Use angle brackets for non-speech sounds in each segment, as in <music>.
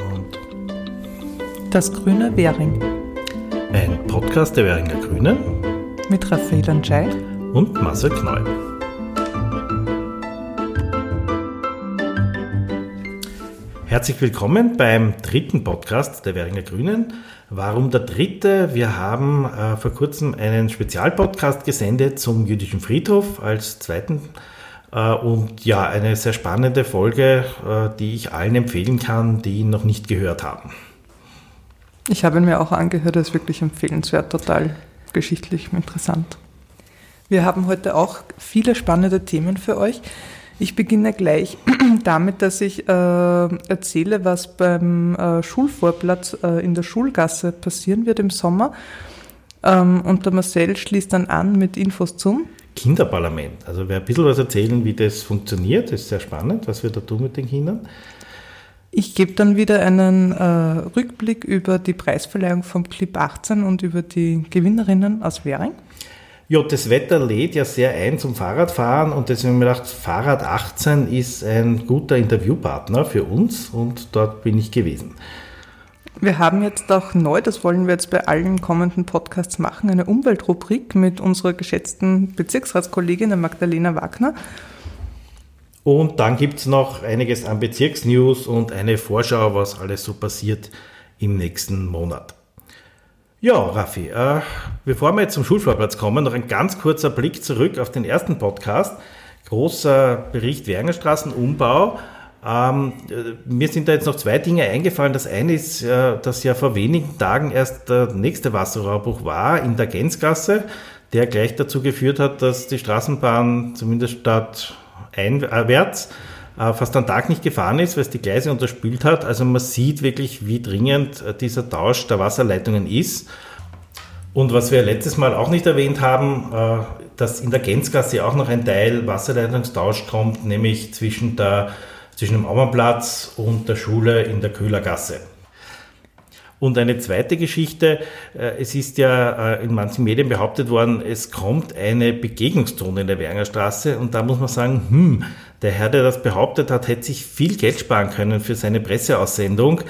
und Das grüne Währing ein Podcast der Währinger Grünen mit Raphael Anschei und Marcel Knoll. Herzlich willkommen beim dritten Podcast der Währinger Grünen. Warum der dritte? Wir haben äh, vor kurzem einen Spezialpodcast gesendet zum jüdischen Friedhof als zweiten äh, und ja, eine sehr spannende Folge, äh, die ich allen empfehlen kann, die ihn noch nicht gehört haben. Ich habe ihn mir auch angehört, er ist wirklich empfehlenswert, total geschichtlich interessant. Wir haben heute auch viele spannende Themen für euch. Ich beginne gleich <clears throat> damit, dass ich äh, erzähle, was beim äh, Schulvorplatz äh, in der Schulgasse passieren wird im Sommer. Ähm, und der Marcel schließt dann an mit Infos zum Kinderparlament. Also wer ein bisschen was erzählen, wie das funktioniert, ist sehr spannend, was wir da tun mit den Kindern. Ich gebe dann wieder einen äh, Rückblick über die Preisverleihung vom Clip 18 und über die Gewinnerinnen aus Währing. Ja, das Wetter lädt ja sehr ein zum Fahrradfahren und deswegen habe ich mir gedacht, Fahrrad 18 ist ein guter Interviewpartner für uns und dort bin ich gewesen. Wir haben jetzt auch neu, das wollen wir jetzt bei allen kommenden Podcasts machen, eine Umweltrubrik mit unserer geschätzten Bezirksratskollegin Magdalena Wagner. Und dann gibt es noch einiges an Bezirksnews und eine Vorschau, was alles so passiert im nächsten Monat. Ja, Raffi, äh, bevor wir jetzt zum Schulvorplatz kommen, noch ein ganz kurzer Blick zurück auf den ersten Podcast. Großer Bericht Wernerstraßenumbau. Ähm, äh, mir sind da jetzt noch zwei Dinge eingefallen. Das eine ist, äh, dass ja vor wenigen Tagen erst der nächste Wasserrohrbruch war in der Gänzgasse, der gleich dazu geführt hat, dass die Straßenbahn zumindest statt einwärts äh, fast einen Tag nicht gefahren ist, weil es die Gleise unterspült hat. Also man sieht wirklich, wie dringend äh, dieser Tausch der Wasserleitungen ist. Und was wir letztes Mal auch nicht erwähnt haben, äh, dass in der Gänzgasse auch noch ein Teil Wasserleitungstausch kommt, nämlich zwischen, der, zwischen dem Aumannplatz und der Schule in der Köhlergasse. Und eine zweite Geschichte, es ist ja in manchen Medien behauptet worden, es kommt eine Begegnungszone in der Werner Straße und da muss man sagen, hm, der Herr, der das behauptet hat, hätte sich viel Geld sparen können für seine Presseaussendung,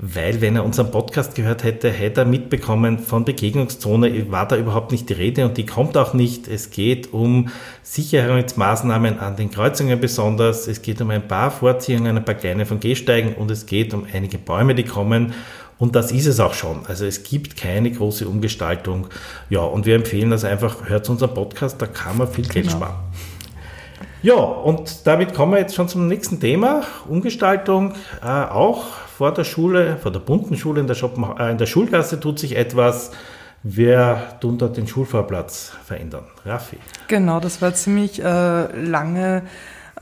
weil wenn er unseren Podcast gehört hätte, hätte er mitbekommen, von Begegnungszone war da überhaupt nicht die Rede und die kommt auch nicht. Es geht um Sicherheitsmaßnahmen an den Kreuzungen besonders, es geht um ein paar Vorziehungen, ein paar kleine von Gehsteigen und es geht um einige Bäume, die kommen. Und das ist es auch schon. Also es gibt keine große Umgestaltung. Ja, und wir empfehlen das einfach, hört unseren Podcast, da kann man viel Geld genau. sparen. Ja, und damit kommen wir jetzt schon zum nächsten Thema. Umgestaltung. Äh, auch vor der Schule, vor der bunten Schule in der, Schoppen, äh, in der Schulgasse tut sich etwas. Wer tun dort den Schulvorplatz verändern? Raffi. Genau, das war ziemlich äh, lange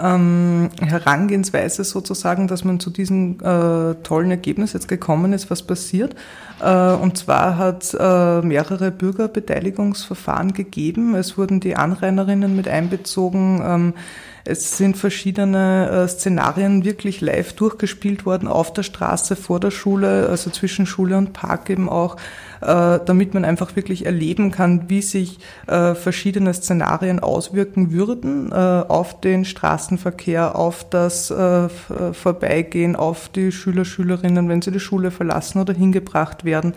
ähm, Herangehensweise sozusagen, dass man zu diesem äh, tollen Ergebnis jetzt gekommen ist, was passiert. Äh, und zwar hat äh, mehrere Bürgerbeteiligungsverfahren gegeben. Es wurden die Anrainerinnen mit einbezogen. Ähm, es sind verschiedene äh, Szenarien wirklich live durchgespielt worden auf der Straße, vor der Schule, also zwischen Schule und Park eben auch, äh, damit man einfach wirklich erleben kann, wie sich äh, verschiedene Szenarien auswirken würden auf den Straßenverkehr, auf das Vorbeigehen, auf die Schüler, Schülerinnen, wenn sie die Schule verlassen oder hingebracht werden.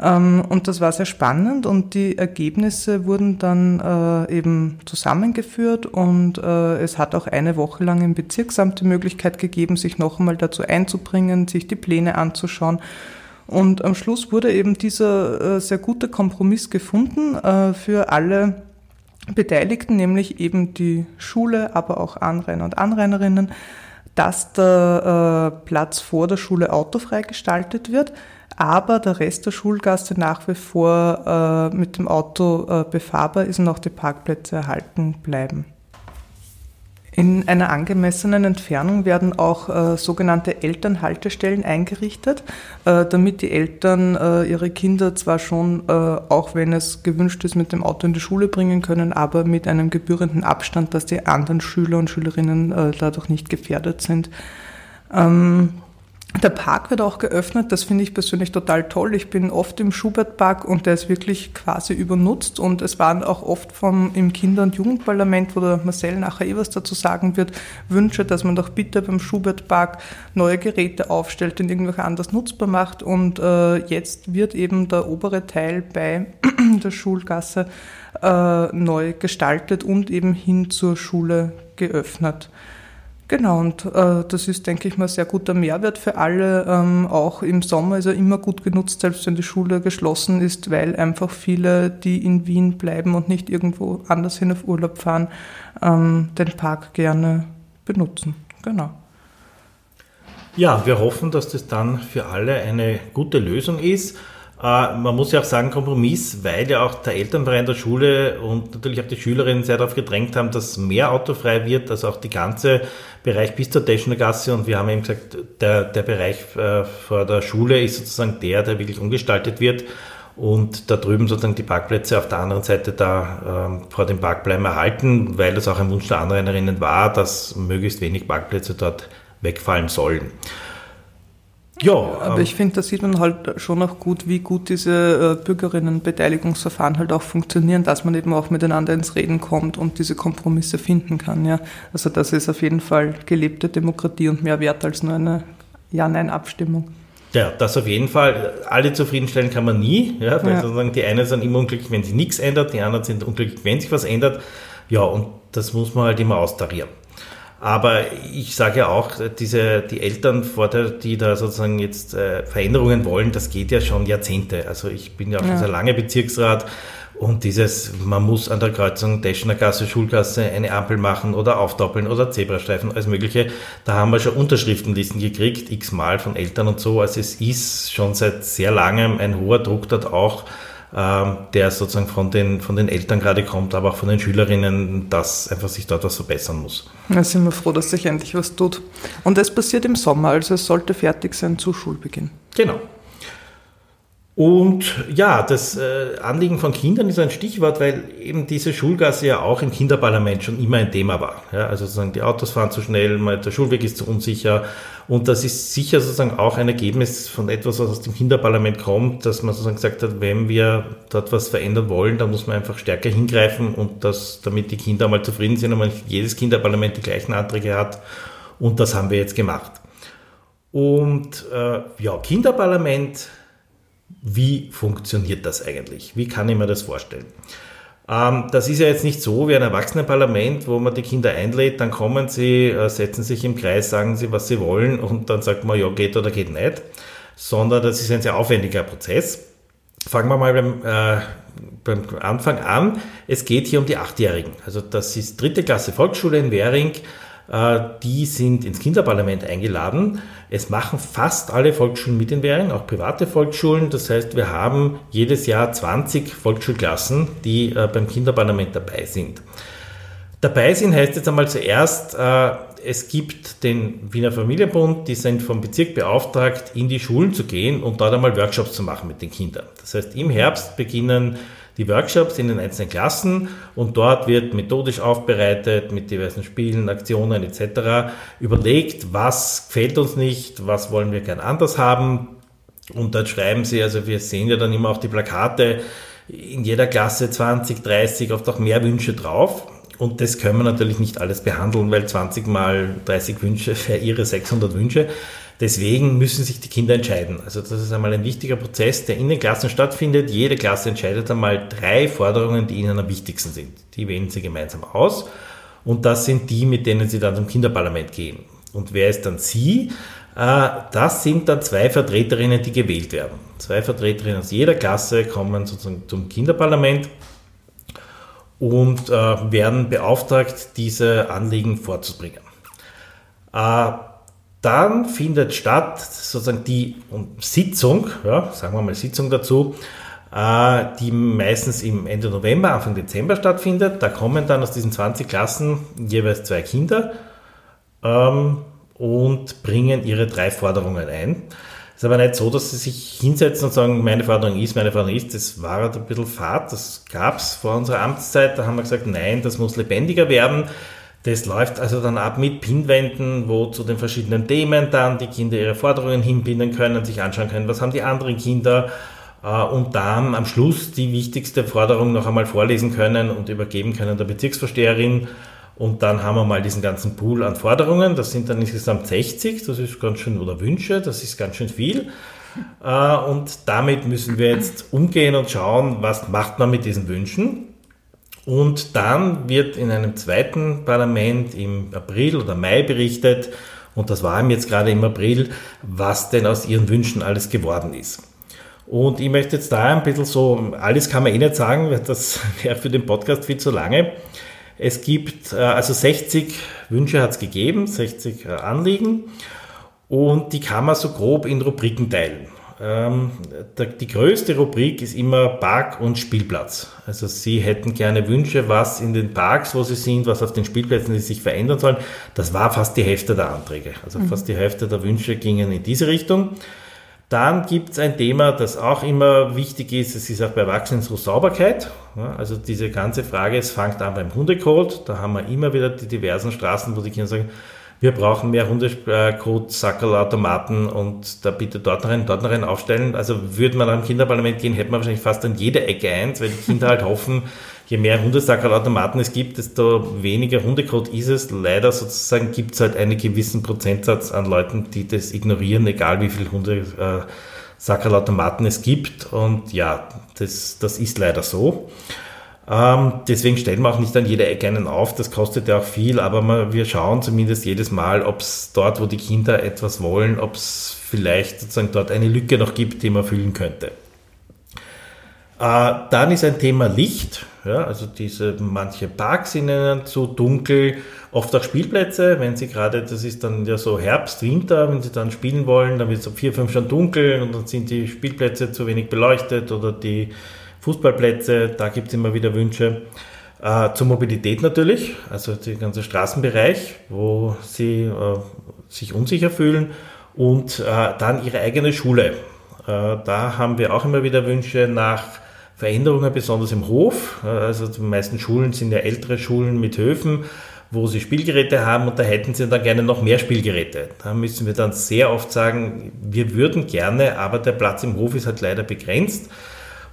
Ähm, und das war sehr spannend und die Ergebnisse wurden dann äh, eben zusammengeführt und äh, es hat auch eine Woche lang im Bezirksamt die Möglichkeit gegeben, sich noch einmal dazu einzubringen, sich die Pläne anzuschauen. Und am Schluss wurde eben dieser äh, sehr gute Kompromiss gefunden für alle Beteiligten, nämlich eben die Schule, aber auch Anrainer und Anrainerinnen, dass der Platz vor der Schule autofrei gestaltet wird aber der Rest der Schulgasse nach wie vor äh, mit dem Auto äh, befahrbar ist und auch die Parkplätze erhalten bleiben. In einer angemessenen Entfernung werden auch äh, sogenannte Elternhaltestellen eingerichtet, äh, damit die Eltern äh, ihre Kinder zwar schon, äh, auch wenn es gewünscht ist, mit dem Auto in die Schule bringen können, aber mit einem gebührenden Abstand, dass die anderen Schüler und Schülerinnen äh, dadurch nicht gefährdet sind. Ähm, Der Park wird auch geöffnet, das finde ich persönlich total toll. Ich bin oft im Schubert-Park und der ist wirklich quasi übernutzt und es waren auch oft vom, im Kinder- und Jugendparlament, wo der Marcel nachher eh was dazu sagen wird, Wünsche, dass man doch bitte beim Schubert-Park neue Geräte aufstellt, den irgendwo anders nutzbar macht und äh, jetzt wird eben der obere Teil bei <clears throat> der Schulgasse äh, neu gestaltet und eben hin zur Schule geöffnet. Genau, und äh, das ist, denke ich mal, sehr guter Mehrwert für alle. Ähm, auch im Sommer ist er immer gut genutzt, selbst wenn die Schule geschlossen ist, weil einfach viele, die in Wien bleiben und nicht irgendwo anders hin auf Urlaub fahren, ähm, den Park gerne benutzen. Genau. Ja, wir hoffen, dass das dann für alle eine gute Lösung ist. Äh, man muss ja auch sagen, Kompromiss, weil ja auch der Elternverein der Schule und natürlich auch die Schülerinnen sehr darauf gedrängt haben, dass mehr autofrei wird, also auch die ganze Bereich bis zur Teschner Gasse. Und wir haben eben gesagt, der, der Bereich äh, vor der Schule ist sozusagen der, der wirklich umgestaltet wird. Und da drüben sozusagen die Parkplätze auf der anderen Seite da ähm, vor dem Park bleiben erhalten, weil das auch ein Wunsch der Anrainerinnen war, dass möglichst wenig Parkplätze dort wegfallen sollen. Ja, aber ähm, ich finde, da sieht man halt schon auch gut, wie gut diese äh, Bürgerinnenbeteiligungsverfahren halt auch funktionieren, dass man eben auch miteinander ins Reden kommt und diese Kompromisse finden kann. Ja. Also das ist auf jeden Fall gelebte Demokratie und mehr wert als nur eine Ja-Nein-Abstimmung. Ja, das auf jeden Fall. Alle zufriedenstellen kann man nie, ja, weil ja. sozusagen die einen sind immer unglücklich, wenn sich nichts ändert, die anderen sind unglücklich, wenn sich was ändert. Ja, und das muss man halt immer austarieren. Aber ich sage ja auch, diese, die Eltern, die da sozusagen jetzt äh, Veränderungen wollen, das geht ja schon Jahrzehnte. Also ich bin ja auch ja. schon sehr lange Bezirksrat und dieses, man muss an der Kreuzung Deschner Gasse, Schulgasse eine Ampel machen oder aufdoppeln oder Zebrastreifen, alles Mögliche. Da haben wir schon Unterschriftenlisten gekriegt, x-mal von Eltern und so. Also es ist schon seit sehr langem ein hoher Druck dort auch der sozusagen von den, von den Eltern gerade kommt, aber auch von den Schülerinnen, dass einfach sich dort was verbessern muss. Da sind wir froh, dass sich endlich was tut. Und es passiert im Sommer, also es sollte fertig sein zu Schulbeginn. Genau. Und ja, das äh, Anliegen von Kindern ist ein Stichwort, weil eben diese Schulgasse ja auch im Kinderparlament schon immer ein Thema war. Ja, also sozusagen die Autos fahren zu schnell, der Schulweg ist zu unsicher. Und das ist sicher sozusagen auch ein Ergebnis von etwas, was aus dem Kinderparlament kommt, dass man sozusagen gesagt hat, wenn wir dort was verändern wollen, dann muss man einfach stärker hingreifen und das, damit die Kinder mal zufrieden sind und man nicht jedes Kinderparlament die gleichen Anträge hat. Und das haben wir jetzt gemacht. Und äh, ja, Kinderparlament wie funktioniert das eigentlich? Wie kann ich mir das vorstellen? Ähm, das ist ja jetzt nicht so wie ein Erwachsenenparlament, wo man die Kinder einlädt, dann kommen sie, äh, setzen sich im Kreis, sagen sie, was sie wollen und dann sagt man, ja, geht oder geht nicht, sondern das ist ein sehr aufwendiger Prozess. Fangen wir mal beim, äh, beim Anfang an. Es geht hier um die Achtjährigen. Also das ist dritte Klasse Volksschule in Währing. Äh, die sind ins Kinderparlament eingeladen. Es machen fast alle Volksschulen mit in Währing, auch private Volksschulen. Das heißt, wir haben jedes Jahr 20 Volksschulklassen, die äh, beim Kinderparlament dabei sind. Dabei sind heißt jetzt einmal zuerst, äh, es gibt den Wiener Familienbund, die sind vom Bezirk beauftragt, in die Schulen zu gehen und dort einmal Workshops zu machen mit den Kindern. Das heißt, im Herbst beginnen die Workshops in den einzelnen Klassen und dort wird methodisch aufbereitet mit diversen Spielen, Aktionen etc. überlegt, was gefällt uns nicht, was wollen wir gern anders haben. Und dort schreiben sie, also wir sehen ja dann immer auf die Plakate, in jeder Klasse 20, 30, oft auch mehr Wünsche drauf. Und das können wir natürlich nicht alles behandeln, weil 20 mal 30 Wünsche wäre ihre 600 Wünsche. Deswegen müssen sich die Kinder entscheiden. Also das ist einmal ein wichtiger Prozess, der in den Klassen stattfindet. Jede Klasse entscheidet einmal drei Forderungen, die ihnen am wichtigsten sind. Die wählen sie gemeinsam aus. Und das sind die, mit denen sie dann zum Kinderparlament gehen. Und wer ist dann sie? Äh, das sind dann zwei Vertreterinnen, die gewählt werden. Zwei Vertreterinnen aus jeder Klasse kommen sozusagen zum Kinderparlament und äh, werden beauftragt, diese Anliegen vorzubringen. Dann findet statt sozusagen die Sitzung, ja, sagen wir mal Sitzung dazu, äh, die meistens im Ende November, Anfang Dezember stattfindet. Da kommen dann aus diesen 20 Klassen jeweils zwei Kinder ähm, und bringen ihre drei Forderungen ein. Es ist aber nicht so, dass sie sich hinsetzen und sagen, meine Forderung ist, meine Forderung ist. Das war halt ein bisschen fad. Das gab es vor unserer Amtszeit. Da haben wir gesagt, nein, das muss lebendiger werden. Das läuft also dann ab mit Pinwänden, wo zu den verschiedenen Themen dann die Kinder ihre Forderungen hinbinden können, sich anschauen können, was haben die anderen Kinder äh, und dann am Schluss die wichtigste Forderung noch einmal vorlesen können und übergeben können der Bezirksvorsteherin. Und dann haben wir mal diesen ganzen Pool an Forderungen. Das sind dann insgesamt 60, das ist ganz schön, oder Wünsche, das ist ganz schön viel. Äh, und damit müssen wir jetzt umgehen und schauen, was macht man mit diesen Wünschen. Und dann wird in einem zweiten Parlament im April oder Mai berichtet, und das war ihm jetzt gerade im April, was denn aus ihren Wünschen alles geworden ist. Und ich möchte jetzt da ein bisschen so, alles kann man eh nicht sagen, das <laughs> wäre für den Podcast viel zu lange. Es gibt äh, also 60 Wünsche hat es gegeben, 60 äh, Anliegen und die kann man so grob in Rubriken teilen. Ähm, die größte Rubrik ist immer Park und Spielplatz. Also Sie hätten gerne Wünsche, was in den Parks, wo Sie sind, was auf den Spielplätzen die sich verändern sollen. Das war fast die Hälfte der Anträge. Also mhm. fast die Hälfte der Wünsche gingen in diese Richtung. Dann gibt es ein Thema, das auch immer wichtig ist, es ist auch bei Erwachsenen so Sauberkeit. also diese ganze Frage, es fängt an beim Hundecode, da haben wir immer wieder die diversen Straßen, wo die Kinder sagen, wir brauchen mehr Hundecode, Sackerlautomaten und da bitte dort noch einen, dort noch einen aufstellen. Also würde man am Kinderparlament gehen, hätte man wahrscheinlich fast an jeder Ecke eins, weil die Kinder halt <laughs> hoffen, je mehr Hundesackerlautomaten es gibt, desto weniger Hundecode ist es. Leider sozusagen gibt es halt einen gewissen Prozentsatz an Leuten, die das ignorieren, egal wie viele Hundesackerlautomaten es gibt. Und ja, das, das ist leider so. Ähm, deswegen stellen wir auch nicht an jeder Ecke einen auf, das kostet ja auch viel, aber man, wir schauen zumindest jedes Mal, ob es dort, wo die Kinder etwas wollen, ob es vielleicht sozusagen dort eine Lücke noch gibt, die man füllen könnte. Äh, dann ist ein Thema Licht. Ja, also diese manche Parks sind ihnen zu dunkel, oft auch Spielplätze, wenn sie gerade, das ist dann ja so Herbst, Winter, wenn sie dann spielen wollen, dann wird es um vier, fünf schon dunkel und dann sind die Spielplätze zu wenig beleuchtet oder die Fußballplätze, da gibt es immer wieder Wünsche. Äh, zur Mobilität natürlich, also der ganze Straßenbereich, wo sie äh, sich unsicher fühlen und äh, dann ihre eigene Schule. Äh, da haben wir auch immer wieder Wünsche nach Veränderungen, besonders im Hof. Äh, also die meisten Schulen sind ja ältere Schulen mit Höfen, wo sie Spielgeräte haben und da hätten sie dann gerne noch mehr Spielgeräte. Da müssen wir dann sehr oft sagen, wir würden gerne, aber der Platz im Hof ist halt leider begrenzt.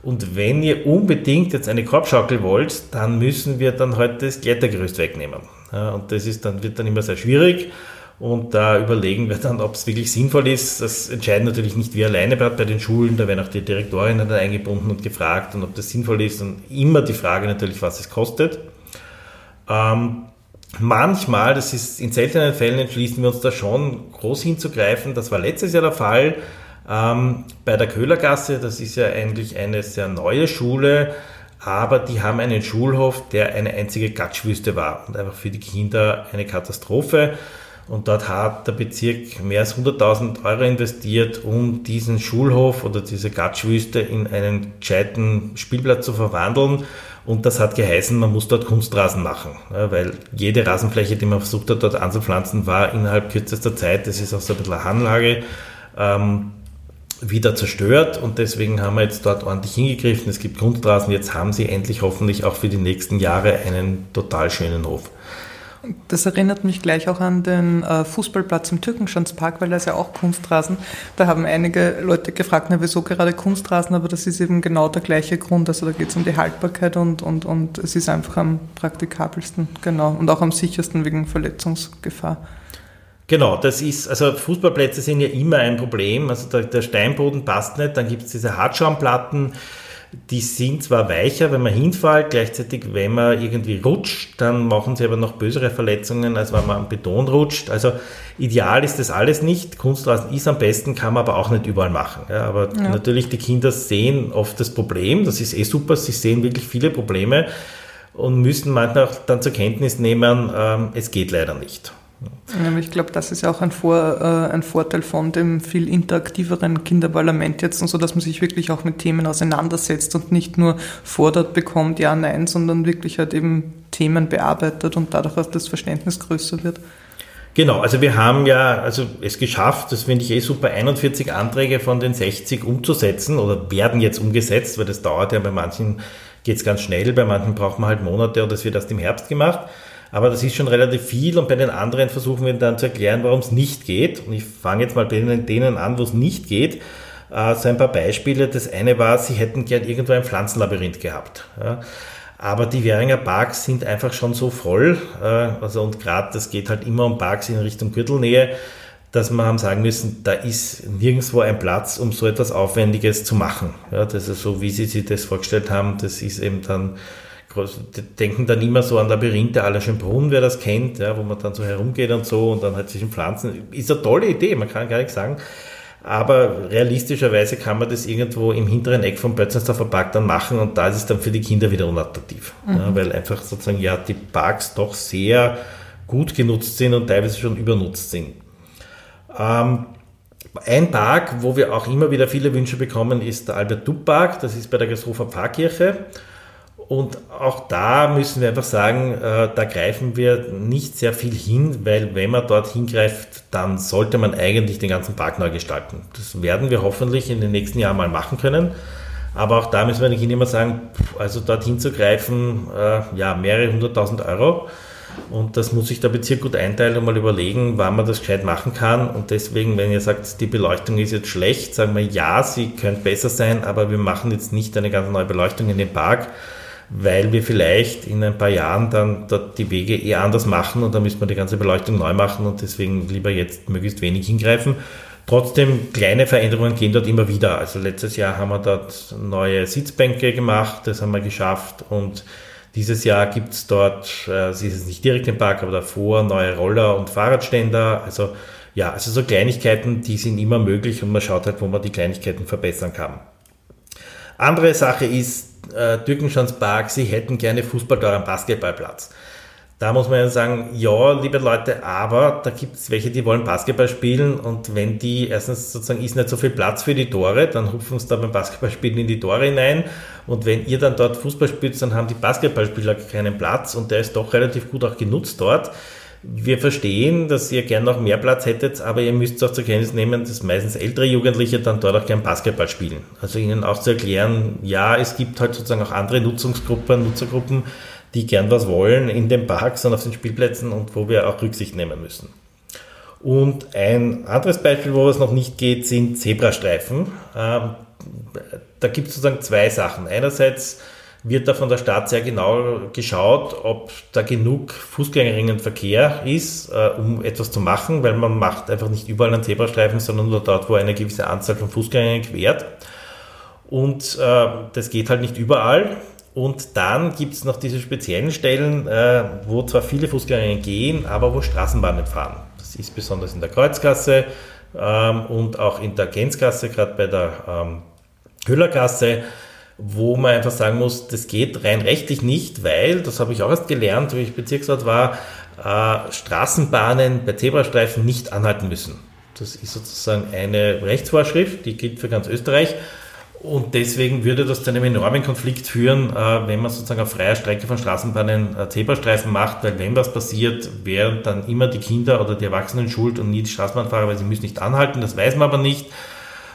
Und wenn ihr unbedingt jetzt eine Korbschaukel wollt, dann müssen wir dann heute das Klettergerüst wegnehmen. Und das ist dann, wird dann immer sehr schwierig. Und da überlegen wir dann, ob es wirklich sinnvoll ist. Das entscheiden natürlich nicht wir alleine bei den Schulen. Da werden auch die Direktorinnen dann eingebunden und gefragt, und ob das sinnvoll ist. Und immer die Frage natürlich, was es kostet. Ähm, manchmal, das ist in seltenen Fällen, entschließen wir uns da schon groß hinzugreifen. Das war letztes Jahr der Fall. Ähm, bei der Köhlergasse, das ist ja eigentlich eine sehr neue Schule, aber die haben einen Schulhof, der eine einzige Gatschwüste war und einfach für die Kinder eine Katastrophe. Und dort hat der Bezirk mehr als 100.000 Euro investiert, um diesen Schulhof oder diese Gatschwüste in einen gescheiten Spielplatz zu verwandeln. Und das hat geheißen, man muss dort Kunstrasen machen, weil jede Rasenfläche, die man versucht hat, dort anzupflanzen, war innerhalb kürzester Zeit, das ist auch so ein bisschen eine Hanlage, ähm, wieder zerstört und deswegen haben wir jetzt dort ordentlich hingegriffen. Es gibt Kunstrasen, jetzt haben sie endlich hoffentlich auch für die nächsten Jahre einen total schönen Hof. Das erinnert mich gleich auch an den äh, Fußballplatz im Türkenschanzpark, weil da ist ja auch Kunstrasen. Da haben einige Leute gefragt, na, wieso gerade Kunstrasen, aber das ist eben genau der gleiche Grund. Also da geht es um die Haltbarkeit und, und, und es ist einfach am praktikabelsten, genau, und auch am sichersten wegen Verletzungsgefahr. Genau, das ist, also Fußballplätze sind ja immer ein Problem. Also der, der Steinboden passt nicht, dann gibt es diese Hartschaumplatten, die sind zwar weicher, wenn man hinfällt, gleichzeitig, wenn man irgendwie rutscht, dann machen sie aber noch bösere Verletzungen, als wenn man am Beton rutscht. Also ideal ist das alles nicht. Kunstrasen ist am besten, kann man aber auch nicht überall machen. Ja, aber ja. natürlich, die Kinder sehen oft das Problem, das ist eh super, sie sehen wirklich viele Probleme und müssen manchmal auch dann zur Kenntnis nehmen, ähm, es geht leider nicht. Ich glaube, das ist ja auch ein, Vor, äh, ein, Vorteil von dem viel interaktiveren Kinderparlament jetzt und so, dass man sich wirklich auch mit Themen auseinandersetzt und nicht nur fordert bekommt, ja, nein, sondern wirklich halt eben Themen bearbeitet und dadurch auch das Verständnis größer wird. Genau, also wir haben ja also es geschafft, das finde ich eh super, 41 Anträge von den 60 umzusetzen oder werden jetzt umgesetzt, weil das dauert ja bei manchen geht es ganz schnell, bei manchen braucht man halt Monate und das wird erst im Herbst gemacht. Aber das ist schon relativ viel und bei den anderen versuchen wir dann zu erklären, warum es nicht geht. Und ich fange jetzt mal bei denen, an, wo es nicht geht. Äh, so ein paar Beispiele. Das eine war, sie hätten gern irgendwo ein Pflanzenlabyrinth gehabt. Aber die Währinger Parks sind einfach schon so voll, äh, also und gerade das geht halt immer um Parks in Richtung Gürtelnähe, dass wir haben sagen müssen, da ist nirgendwo ein Platz, um so etwas Aufwendiges zu machen. Das ist so, wie Sie sich das vorgestellt haben, das ist eben dann denken dann immer so an Labyrinthe aller Schönbrunn, wer das kennt, ja, wo man dann so herumgeht und so und dann halt zwischen Pflanzen. Ist eine tolle Idee, man kann gar nichts sagen. Aber realistischerweise kann man das irgendwo im hinteren Eck vom Bötzensdorfer Park dann machen und da ist es dann für die Kinder wieder unattraktiv. Mhm. Ja, weil einfach sozusagen ja die Parks doch sehr gut genutzt sind und teilweise schon übernutzt sind. Ähm, ein Park, wo wir auch immer wieder viele Wünsche bekommen, ist der Albert-Dupp-Park. Das ist bei der Geshofer Pfarrkirche. Und auch da müssen wir einfach sagen, äh, da greifen wir nicht sehr viel hin, weil wenn man dort hingreift, dann sollte man eigentlich den ganzen Park neu gestalten. Das werden wir hoffentlich in den nächsten Jahren mal machen können. Aber auch da müssen wir nicht immer sagen, also dort hinzugreifen, äh, ja, mehrere hunderttausend Euro. Und das muss sich der Bezirk gut einteilen und mal überlegen, wann man das gescheit machen kann. Und deswegen, wenn ihr sagt, die Beleuchtung ist jetzt schlecht, sagen wir ja, sie könnte besser sein, aber wir machen jetzt nicht eine ganz neue Beleuchtung in den Park, weil wir vielleicht in ein paar Jahren dann dort die Wege eher anders machen und dann müssen wir die ganze Beleuchtung neu machen und deswegen lieber jetzt möglichst wenig hingreifen. Trotzdem, kleine Veränderungen gehen dort immer wieder. Also letztes Jahr haben wir dort neue Sitzbänke gemacht, das haben wir geschafft und dieses Jahr gibt es dort, äh, es ist nicht direkt im Park, aber davor neue Roller und Fahrradständer. Also ja, also so Kleinigkeiten, die sind immer möglich und man schaut halt, wo man die Kleinigkeiten verbessern kann. Andere Sache ist, äh, Türkenschans Park, sie hätten gerne Fußballtor am Basketballplatz. Da muss man ja sagen, ja, liebe Leute, aber da gibt es welche, die wollen Basketball spielen und wenn die, erstens sozusagen ist nicht so viel Platz für die Tore, dann hupfen sie da beim Basketballspielen in die Tore hinein und wenn ihr dann dort Fußball spielt, dann haben die Basketballspieler keinen Platz und der ist doch relativ gut auch genutzt dort. Wir verstehen, dass ihr gern noch mehr Platz hättet, aber ihr müsst auch zur Kenntnis nehmen, dass meistens ältere Jugendliche dann dort auch gern Basketball spielen. Also ihnen auch zu erklären, ja, es gibt halt sozusagen auch andere Nutzungsgruppen, Nutzergruppen, die gern was wollen in den Parks und auf den Spielplätzen und wo wir auch Rücksicht nehmen müssen. Und ein anderes Beispiel, wo es noch nicht geht, sind Zebrastreifen. Ähm, da gibt es sozusagen zwei Sachen. Einerseits wird da von der Stadt sehr genau geschaut, ob da genug Fußgängerinnenverkehr ist, äh, um etwas zu machen, weil man macht einfach nicht überall einen Zebrastreifen, sondern nur dort, wo eine gewisse Anzahl von Fußgängern quert. Und äh, das geht halt nicht überall. Und dann gibt es noch diese speziellen Stellen, äh, wo zwar viele Fußgänger gehen, aber wo Straßenbahnen fahren. Das ist besonders in der Kreuzgasse ähm, und auch in der Gänzgasse, gerade bei der ähm, Hüllergasse wo man einfach sagen muss, das geht rein rechtlich nicht, weil, das habe ich auch erst gelernt, wie ich Bezirksrat war, äh, Straßenbahnen bei Zebrastreifen nicht anhalten müssen. Das ist sozusagen eine Rechtsvorschrift, die gilt für ganz Österreich. Und deswegen würde das zu einem enormen Konflikt führen, äh, wenn man sozusagen auf freier Strecke von Straßenbahnen äh, Zebrastreifen macht, weil wenn was passiert, wären dann immer die Kinder oder die Erwachsenen schuld und nie die Straßenbahnfahrer, weil sie müssen nicht anhalten, das weiß man aber nicht.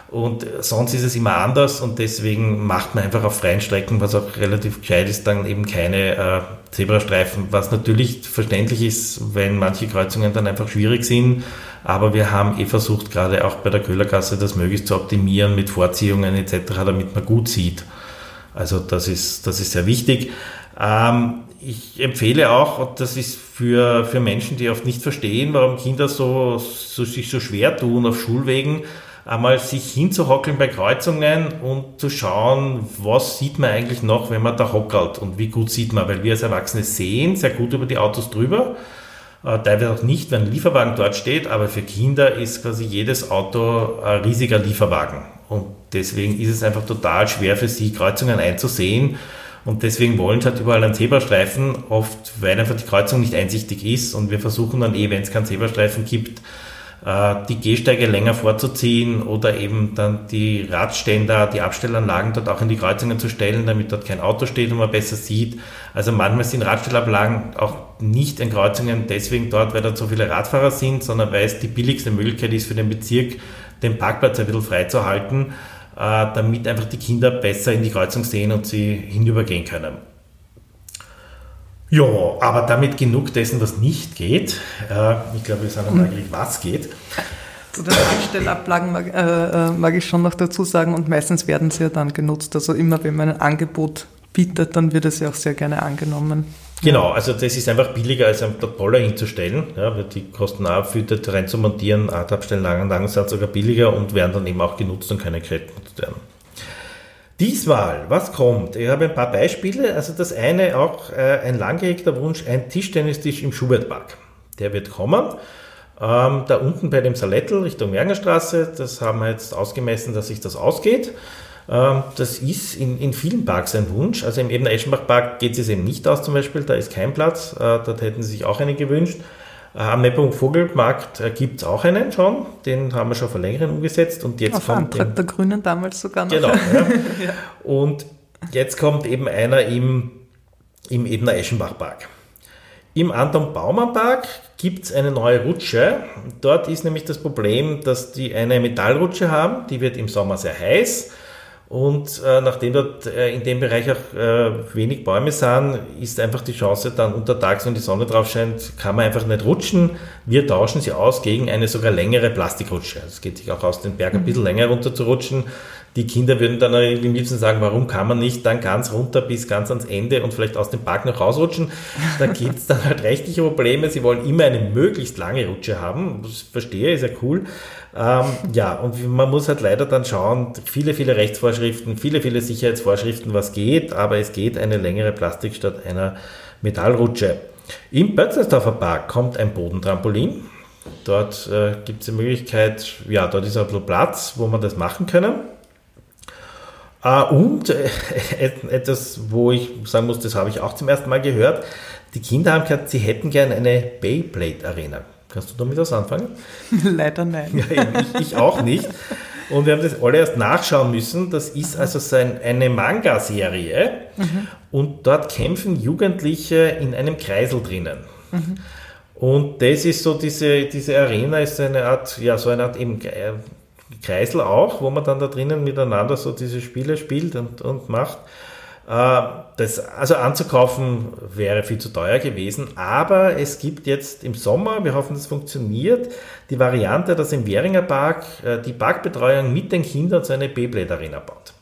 Und sonst ist es immer anders und deswegen macht man einfach auf freien Strecken, was auch relativ gescheit ist, dann eben keine äh, Zebrastreifen, was natürlich verständlich ist, wenn manche Kreuzungen dann einfach schwierig sind. Aber wir haben eh versucht, gerade auch bei der Köhlergasse, das möglichst zu optimieren mit Vorziehungen etc., damit man gut sieht. Also das ist, das ist sehr wichtig. Ähm, ich empfehle auch, und das ist für, für Menschen, die oft nicht verstehen, warum Kinder so, so, sich so schwer tun auf Schulwegen, einmal sich hinzuhockeln bei Kreuzungen und zu schauen, was sieht man eigentlich noch, wenn man da hockelt und wie gut sieht man, weil wir als Erwachsene sehen sehr gut über die Autos drüber, äh, teilweise auch nicht, wenn ein Lieferwagen dort steht, aber für Kinder ist quasi jedes Auto ein riesiger Lieferwagen. Und deswegen ist es einfach total schwer für sie, Kreuzungen einzusehen. Und deswegen wollen sie halt überall einen Zebrastreifen, oft weil einfach die Kreuzung nicht einsichtig ist und wir versuchen dann eh, wenn es keinen Zebrastreifen gibt, die Gehsteige länger vorzuziehen oder eben dann die Radständer, die Abstellanlagen dort auch in die Kreuzungen zu stellen, damit dort kein Auto steht und man besser sieht. Also manchmal sind Radstellablagen auch nicht in Kreuzungen deswegen dort, weil dort so viele Radfahrer sind, sondern weil es die billigste Möglichkeit ist für den Bezirk, den Parkplatz ein bisschen freizuhalten, äh, damit einfach die Kinder besser in die Kreuzung sehen und sie hinübergehen können. Ja, aber damit genug dessen, was nicht geht. Äh, ich glaube, wir sagen eigentlich, was geht. Zu den Anstellablagen mag, äh, äh, mag, ich schon noch dazu sagen, und meistens werden sie ja dann genutzt. Also immer, wenn man ein Angebot bietet, dann wird es ja auch sehr gerne angenommen. Genau, also das ist einfach billiger als einen Poller hinzustellen. Ja, weil die kosten auch viel rein zu montieren, Art abstellen, langen, langen Satz sogar billiger und werden dann eben auch genutzt und keine genutzt werden. Diesmal, was kommt? Ich habe ein paar Beispiele. Also das eine auch äh, ein langgehegter Wunsch, ein Tischtennistisch im Schubertpark. Der wird kommen. Ähm, da unten bei dem Salettel Richtung Wernerstraße, das haben wir jetzt ausgemessen, dass sich das ausgeht. Ähm, das ist in, in vielen Parks ein Wunsch. Also im Ebener Eschenbach Park geht es eben nicht aus zum Beispiel, da ist kein Platz. Äh, dort hätten sie sich auch einen gewünscht. Am Nepomuk Vogelmarkt äh, gibt es auch einen schon, den haben wir schon vor längerem umgesetzt und jetzt Auf kommt Antrag der Grünen damals sogar noch. Genau. Ja. <laughs> ja. Und jetzt kommt eben einer im, im Ebner Eschenbach-Park. Im Anton Baumann Park gibt es eine neue Rutsche. Dort ist nämlich das Problem, dass die eine Metallrutsche haben, die wird im Sommer sehr heiß und äh, nachdem dort äh, in dem Bereich auch äh, wenig Bäume sind, ist einfach die Chance dann untertags, wenn die Sonne drauf scheint, kann man einfach nicht rutschen. Wir tauschen sie aus gegen eine sogar längere Plastikrutsche. Also es geht sich auch aus den Bergen ein bisschen mhm. länger runter zu rutschen. Die Kinder würden dann am liebsten sagen, warum kann man nicht dann ganz runter bis ganz ans Ende und vielleicht aus dem Park noch rausrutschen? Da <laughs> gibt es dann halt rechtliche Probleme. Sie wollen immer eine möglichst lange Rutsche haben. Das verstehe, ist ja cool. Ähm, ja, und man muss halt leider dann schauen, viele, viele Rechtsvorschriften, viele, viele Sicherheitsvorschriften, was geht, aber es geht eine längere Plastik statt einer Metallrutsche. Im Bötzelsdorfer Park kommt ein Bodentrampolin. Dort äh, gibt es die Möglichkeit, ja, dort ist ein Platz, wo man das machen können. Äh, und äh, <laughs> etwas, wo ich sagen muss, das habe ich auch zum ersten Mal gehört. Die Kinder haben gesagt, sie hätten gerne eine Beyblade Arena. Kannst du damit was anfangen? <laughs> Leider nein. Ja, ich, ich, auch nicht. Und wir haben das alle erst nachschauen müssen. Das ist also so ein, eine Manga-Serie. Mhm. Und dort kämpfen Jugendliche in einem Kreisel drinnen. Mhm. Und das ist so, diese, diese Arena ist eine Art, ja, so eine Art eben äh, Kreisel auch, wo man dann da drinnen miteinander so diese Spiele spielt und, und macht. Äh, das, also anzukaufen wäre viel zu teuer gewesen, aber es gibt jetzt im Sommer, wir hoffen, das funktioniert, die Variante, dass im Währinger Park äh, die Parkbetreuung mit den Kindern zu einer Beyblade Arena baut.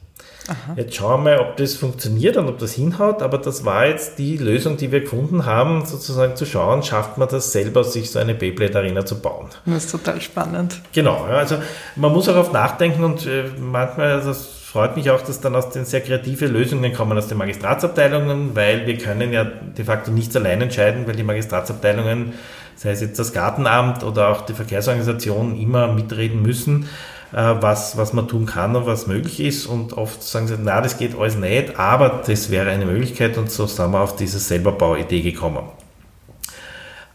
Aha. Jetzt schauen wir mal, ob das funktioniert und ob das hinhaut, aber das war jetzt die Lösung, die wir gefunden haben, sozusagen zu schauen, schafft man das selber, sich so eine Beyblade Arena zu bauen. Das ist total spannend. Genau, also man muss auch auf nachdenken und äh, manchmal, also das freut mich auch, dass dann aus den sehr kreative Lösungen kommen aus den Magistratsabteilungen, weil wir können ja de facto nichts allein entscheiden, weil die Magistratsabteilungen, sei es jetzt das Gartenamt oder auch die Verkehrsorganisation, immer mitreden müssen. Äh, was, was man tun kann und was möglich ist. Und oft sagen sie, na, das geht alles nicht, aber das wäre eine Möglichkeit und so sind wir auf diese Selberbauidee gekommen.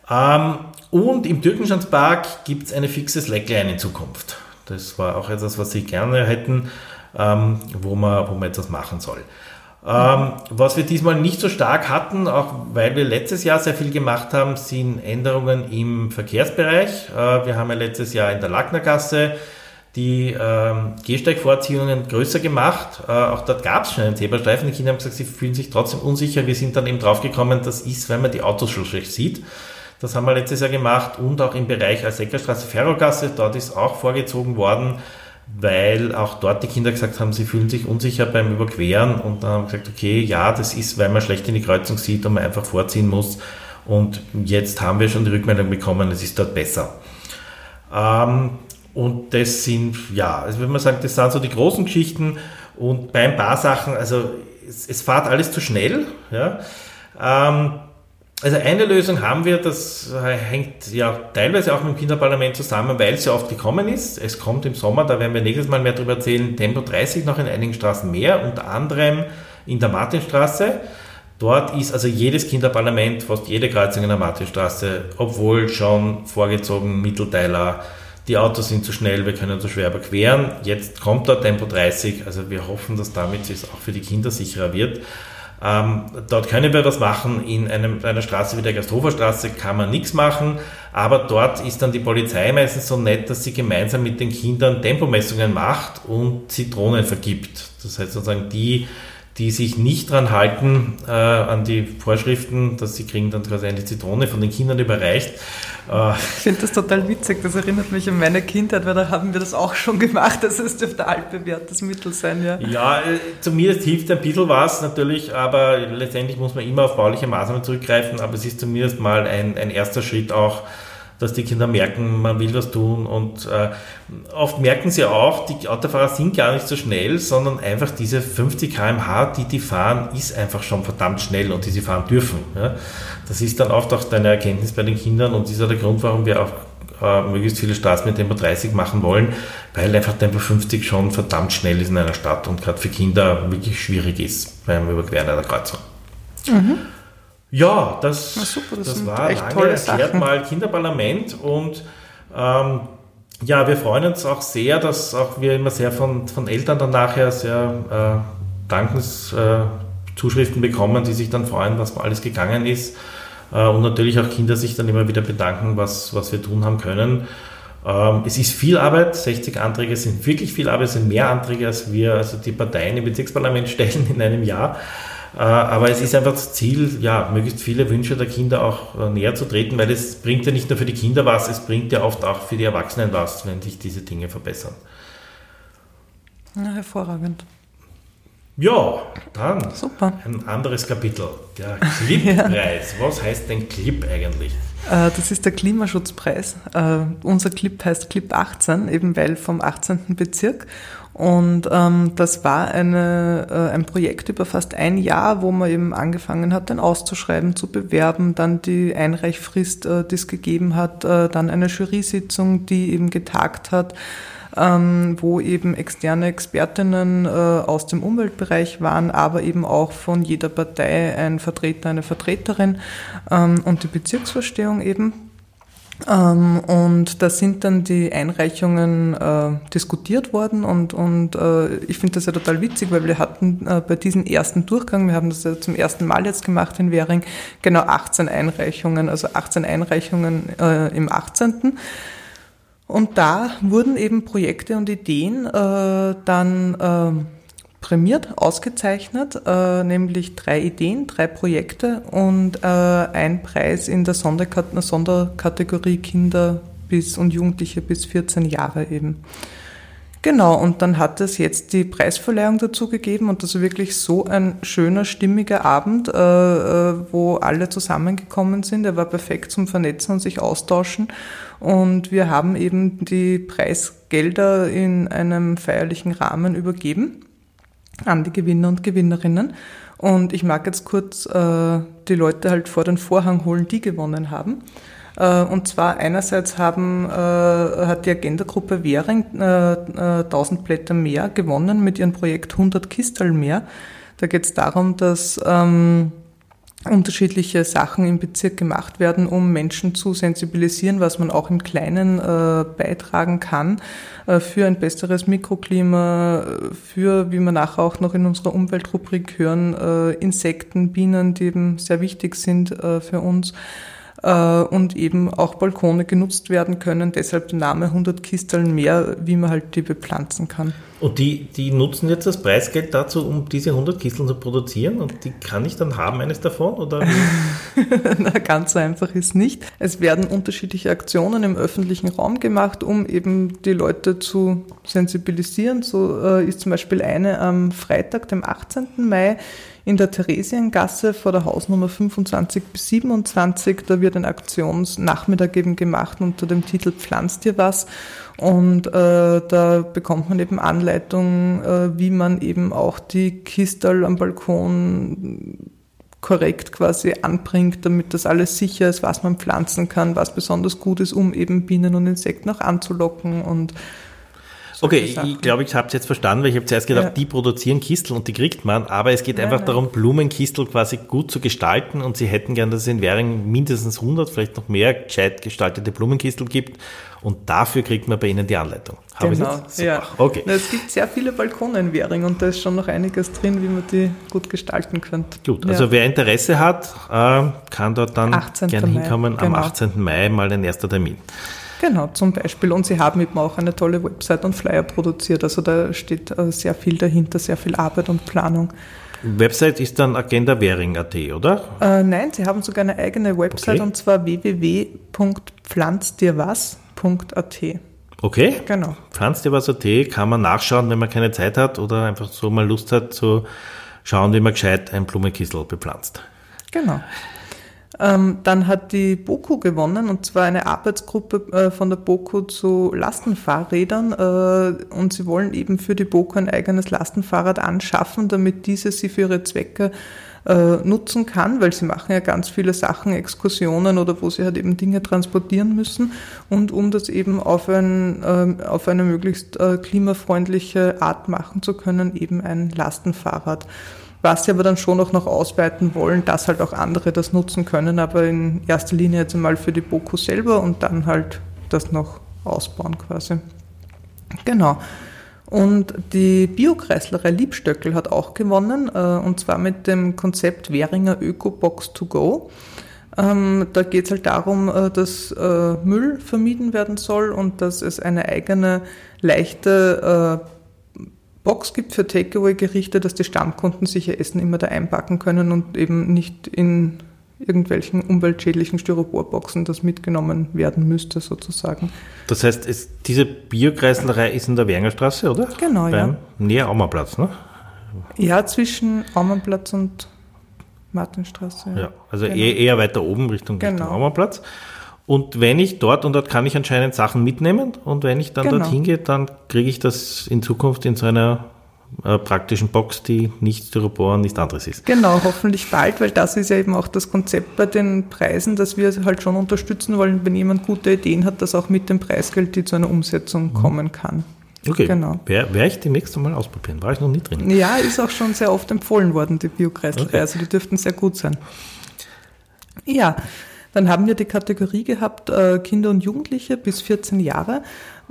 Ähm, und im Türkenschanzpark gibt es eine fixe Slackline in Zukunft. Das war auch etwas, was sie gerne hätten, ähm, wo, man, wo man etwas machen soll. Ähm, was wir diesmal nicht so stark hatten, auch weil wir letztes Jahr sehr viel gemacht haben, sind Änderungen im Verkehrsbereich. Äh, wir haben ja letztes Jahr in der Lacknergasse die ähm, Gehsteigvorziehungen größer gemacht. Äh, auch dort gab es schon einen Zebrastreifen. Die Kinder haben gesagt, sie fühlen sich trotzdem unsicher. Wir sind dann eben draufgekommen, das ist, wenn man die Autos schon schlecht sieht. Das haben wir letztes Jahr gemacht und auch im Bereich Alseckerstraße, Ferrogasse, dort ist auch vorgezogen worden, weil auch dort die Kinder gesagt haben, sie fühlen sich unsicher beim Überqueren und dann haben gesagt, okay, ja, das ist, weil man schlecht in die Kreuzung sieht und man einfach vorziehen muss. Und jetzt haben wir schon die Rückmeldung bekommen, es ist dort besser. Ähm, und das sind, ja, also wenn man sagt, das sind so die großen Geschichten und bei ein paar Sachen, also es, es fährt alles zu schnell. Ja. Ähm, also eine Lösung haben wir, das hängt ja teilweise auch mit dem Kinderparlament zusammen, weil es ja oft gekommen ist. Es kommt im Sommer, da werden wir nächstes Mal mehr darüber erzählen, Tempo 30 noch in einigen Straßen mehr, unter anderem in der Martinstraße. Dort ist also jedes Kinderparlament, fast jede Kreuzung in der Martinstraße, obwohl schon vorgezogen Mittelteiler, die Autos sind zu schnell, wir können zu schwer überqueren. Jetzt kommt da Tempo 30, also wir hoffen, dass damit es auch für die Kinder sicherer wird. Ähm, dort können wir was machen. In einem, einer Straße wie der Gasthoferstraße kann man nichts machen, aber dort ist dann die Polizei meistens so nett, dass sie gemeinsam mit den Kindern Tempomessungen macht und Zitronen vergibt. Das heißt sozusagen die, die sich nicht dran halten, äh, an die Vorschriften, dass sie kriegen dann quasi eine Zitrone von den Kindern überreicht. Äh, ich finde das total witzig, das erinnert mich an meine Kindheit, weil da haben wir das auch schon gemacht, das es dürfte altbewährtes Mittel sein, ja. Ja, äh, zumindest hilft ein bisschen was natürlich, aber letztendlich muss man immer auf bauliche Maßnahmen zurückgreifen, aber es ist zumindest mal ein, ein erster Schritt auch, dass die Kinder merken, man will was tun und äh, oft merken sie auch, die Autofahrer sind gar nicht so schnell, sondern einfach diese 50 km/h, die die fahren, ist einfach schon verdammt schnell und die sie fahren dürfen. Ja. Das ist dann oft auch eine Erkenntnis bei den Kindern und dieser der Grund, warum wir auch äh, möglichst viele Straßen mit Tempo 30 machen wollen, weil einfach Tempo 50 schon verdammt schnell ist in einer Stadt und gerade für Kinder wirklich schwierig ist beim Überqueren einer Kreuzung. Mhm. Ja, das, super, das, das war echt lange erklärt mal Kinderparlament und ähm, ja, wir freuen uns auch sehr, dass auch wir immer sehr von, von Eltern dann nachher sehr äh, Dankenszuschriften äh, bekommen, die sich dann freuen, was alles gegangen ist. Äh, und natürlich auch Kinder sich dann immer wieder bedanken, was, was wir tun haben können. Ähm, es ist viel Arbeit, 60 Anträge sind wirklich viel Arbeit, es sind mehr Anträge, als wir, also die Parteien im Bezirksparlament <laughs> stellen in einem Jahr. Äh, aber es ist einfach das Ziel, ja, möglichst viele Wünsche der Kinder auch äh, näher zu treten, weil es bringt ja nicht nur für die Kinder was, es bringt ja oft auch für die Erwachsenen was, wenn sich diese Dinge verbessern. Ja, hervorragend. Ja, dann Super. ein anderes Kapitel, der <laughs> Clip-Preis. ja. Was heißt denn Clip eigentlich? Äh, das ist der Klimaschutzpreis. Unser Clip heißt Clip 18, eben weil vom 18. Bezirk. Und ähm, das war eine, äh, ein Projekt über fast ein Jahr, wo man eben angefangen hat, den auszuschreiben, zu bewerben, dann die Einreichfrist, äh, die es gegeben hat, äh, dann eine Jury-Sitzung, die eben getagt hat, ähm, wo eben externe Expertinnen äh, aus dem Umweltbereich waren, aber eben auch von jeder Partei ein Vertreter, eine Vertreterin ähm, und die Bezirksvorstehung eben. Ähm, und da sind dann die Einreichungen äh, diskutiert worden und, und äh, ich finde das ja total witzig, weil wir hatten äh, bei diesem ersten Durchgang, wir haben das ja zum ersten Mal jetzt gemacht in Währing, genau 18 Einreichungen, also 18 Einreichungen äh, im 18. Und da wurden eben Projekte und Ideen äh, dann äh, prämiert, ausgezeichnet, äh, nämlich drei Ideen, drei Projekte und äh, ein Preis in der Sonderkat Sonderkategorie Kinder bis und Jugendliche bis 14 Jahre eben. Genau, und dann hat es jetzt die Preisverleihung dazu gegeben und das war wirklich so ein schöner, stimmiger Abend, äh, äh wo alle zusammengekommen sind. Er war perfekt zum Vernetzen und sich austauschen. Und wir haben eben die Preisgelder in einem feierlichen Rahmen übergeben an die Gewinner und Gewinnerinnen. Und ich mag jetzt kurz äh, die Leute halt vor den Vorhang holen, die gewonnen haben. Äh, und zwar einerseits haben, äh, hat die Agenda-Gruppe Währing äh, 1000 Blätter mehr gewonnen mit ihrem Projekt 100 Kistel mehr. Da geht es darum, dass ähm, unterschiedliche Sachen im Bezirk gemacht werden, um Menschen zu sensibilisieren, was man auch im Kleinen äh, beitragen kann äh, für ein besseres Mikroklima, für, wie wir nachher auch noch in unserer Umweltrubrik hören, äh, Insekten, Bienen, die eben sehr wichtig sind äh, für uns äh, und eben auch Balkone genutzt werden können. Deshalb der Name 100 Kisteln mehr, wie man halt die bepflanzen kann. Und die, die nutzen jetzt das Preisgeld dazu, um diese 100 Kisteln zu produzieren und die kann ich dann haben, eines davon? Oder <laughs> Na, ganz so einfach ist nicht. Es werden unterschiedliche Aktionen im öffentlichen Raum gemacht, um eben die Leute zu sensibilisieren. So äh, ist zum Beispiel eine am Freitag, dem 18. Mai, in der Theresiengasse vor der Hausnummer 25 bis 27. Da wird ein Aktionsnachmittag eben gemacht unter dem Titel Pflanzt dir was. Und äh, da bekommt man eben Anleitungen, äh, wie man eben auch die Kistel am Balkon korrekt quasi anbringt, damit das alles sicher ist, was man pflanzen kann, was besonders gut ist, um eben Bienen und Insekten auch anzulocken und Okay, ich glaube, ich habe es jetzt verstanden, weil ich habe zuerst gedacht, ja. die produzieren Kistel und die kriegt man, aber es geht nein, einfach nein. darum, Blumenkistel quasi gut zu gestalten und sie hätten gern, dass es in Währing mindestens 100, vielleicht noch mehr gescheit gestaltete Blumenkistel gibt und dafür kriegt man bei Ihnen die Anleitung. Habe genau, ja. Okay. Na, es gibt sehr viele Balkone in Währing und da ist schon noch einiges drin, wie man die gut gestalten könnte. Gut, also ja. wer Interesse hat, äh, kann dort dann gerne hinkommen. Genau. Am 18. Mai mal ein erster Termin. Genau, zum Beispiel. Und sie haben eben auch eine tolle Website und Flyer produziert. Also da steht äh, sehr viel dahinter, sehr viel Arbeit und Planung. Website ist dann agendawähring.at, oder? Äh, nein, sie haben sogar eine eigene Website Okay. und zwar www.pflanzdirwas.at. Okay. Genau. Pflanzt dir was.at kann man nachschauen, wenn man keine Zeit hat oder einfach so mal Lust hat zu schauen, wie man gescheit ein Blumenkissel bepflanzt. Genau. Ähm, dann hat die BOKU gewonnen und zwar eine Arbeitsgruppe äh, von der BOKU zu Lastenfahrrädern äh, und sie wollen eben für die BOKU ein eigenes Lastenfahrrad anschaffen, damit diese sie für ihre Zwecke äh, nutzen kann, weil sie machen ja ganz viele Sachen, Exkursionen oder wo sie halt eben Dinge transportieren müssen und um das eben auf, ein, ähm, auf eine möglichst klimafreundliche Art machen zu können, eben ein Lastenfahrrad. Was sie aber dann schon auch noch ausweiten wollen, dass halt auch andere das nutzen können, aber in erster Linie jetzt einmal für die BOKU selber und dann halt das noch ausbauen quasi. Genau. Und die Biokreislerei Liebstöckel hat auch gewonnen, äh, und zwar mit dem Konzept Währinger Öko-Box to go. Ähm, da geht es halt darum, äh, dass äh, Müll vermieden werden soll und dass es eine eigene leichte Box gibt für Takeaway-Gerichte, dass die Stammkunden sich ihr Essen immer da einpacken können und eben nicht in irgendwelchen umweltschädlichen Styroporboxen das mitgenommen werden müsste sozusagen. Das heißt, es, diese Biokreislerei ist in der Weringerstraße, oder? Genau, ja. Beim Näher Aumerplatz, ne? Ja, zwischen Aumannplatz und Martinstraße. Ja, also Genau. eher, weiter oben Richtung, Richtung Genau. Und wenn ich dort, und dort kann ich anscheinend Sachen mitnehmen, und wenn ich dann Genau. dorthin gehe, dann kriege ich das in Zukunft in so einer äh, praktischen Box, die nicht Styropor und nichts anderes ist. Genau, hoffentlich bald, weil das ist ja eben auch das Konzept bei den Preisen, dass wir halt schon unterstützen wollen, wenn jemand gute Ideen hat, dass auch mit dem Preisgeld die zu einer Umsetzung kommen kann. Okay, Genau. werde werd ich demnächst einmal ausprobieren. War ich noch nie drin. Ja, ist auch schon sehr oft empfohlen worden, die Biokreislerei, Okay. also die dürften sehr gut sein. Ja, dann haben wir die Kategorie gehabt, äh, Kinder und Jugendliche bis 14 Jahre.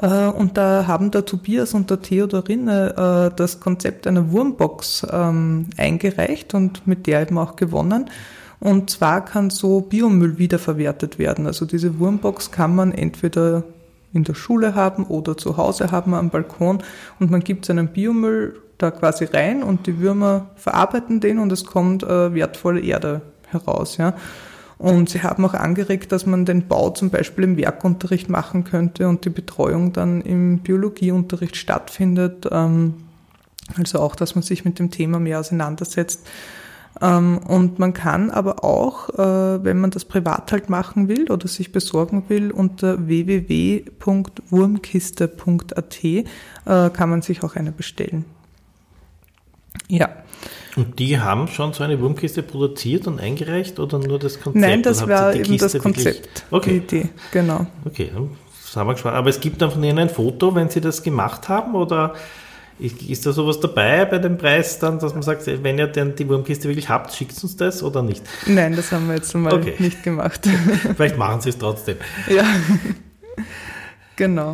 Äh, und da haben der Tobias und der Theodorine äh, das Konzept einer Wurmbox ähm, eingereicht und mit der eben auch gewonnen. Und zwar kann so Biomüll wiederverwertet werden. Also diese Wurmbox kann man entweder in der Schule haben oder zu Hause haben am Balkon und man gibt seinen Biomüll da quasi rein und die Würmer verarbeiten den und es kommt äh, wertvolle Erde heraus. Ja. Und sie haben auch angeregt, dass man den Bau zum Beispiel im Werkunterricht machen könnte und die Betreuung dann im Biologieunterricht stattfindet. Ähm, also auch, dass man sich mit dem Thema mehr auseinandersetzt. Ähm, und man kann aber auch, äh, wenn man das privat halt machen will oder sich besorgen will, unter www.wurmkiste.at äh, kann man sich auch eine bestellen. Ja. Und die haben schon so eine Wurmkiste produziert und eingereicht oder nur das Konzept? Nein, das war die eben Kiste das Konzept, die Okay, Idee, genau. okay, dann sind wir gespannt. Aber es gibt dann von Ihnen ein Foto, wenn Sie das gemacht haben oder ist da sowas dabei bei dem Preis dann, dass man sagt, wenn ihr denn die Wurmkiste wirklich habt, schickt uns das oder nicht? Nein, das haben wir jetzt einmal Okay. nicht gemacht. Vielleicht machen Sie es trotzdem. ja, <laughs> genau.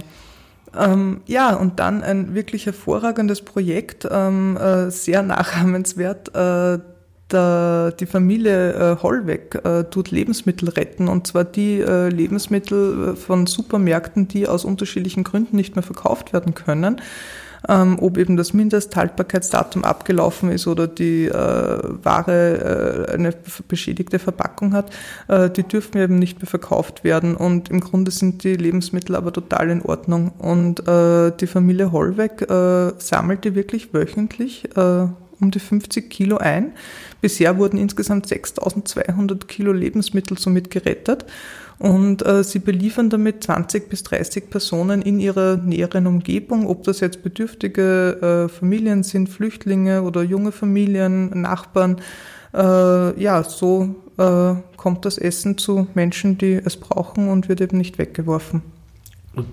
Ähm, ja, und dann ein wirklich hervorragendes Projekt, ähm, äh, sehr nachahmenswert. Äh, die Familie äh, Hollweg äh, tut Lebensmittel retten und zwar die äh, Lebensmittel von Supermärkten, die aus unterschiedlichen Gründen nicht mehr verkauft werden können. Ähm, ob eben das Mindesthaltbarkeitsdatum abgelaufen ist oder die äh, Ware äh, eine beschädigte Verpackung hat, äh, die dürfen eben nicht mehr verkauft werden. Und im Grunde sind die Lebensmittel aber total in Ordnung. Und äh, die Familie Hollweg äh, sammelt die wirklich wöchentlich äh, um die 50 Kilo ein. Bisher wurden insgesamt 6200 Kilo Lebensmittel somit gerettet. Und äh, sie beliefern damit 20 bis 30 Personen in ihrer näheren Umgebung, ob das jetzt bedürftige äh, Familien sind, Flüchtlinge oder junge Familien, Nachbarn. Äh, ja, so äh, kommt das Essen zu Menschen, die es brauchen und wird eben nicht weggeworfen. Und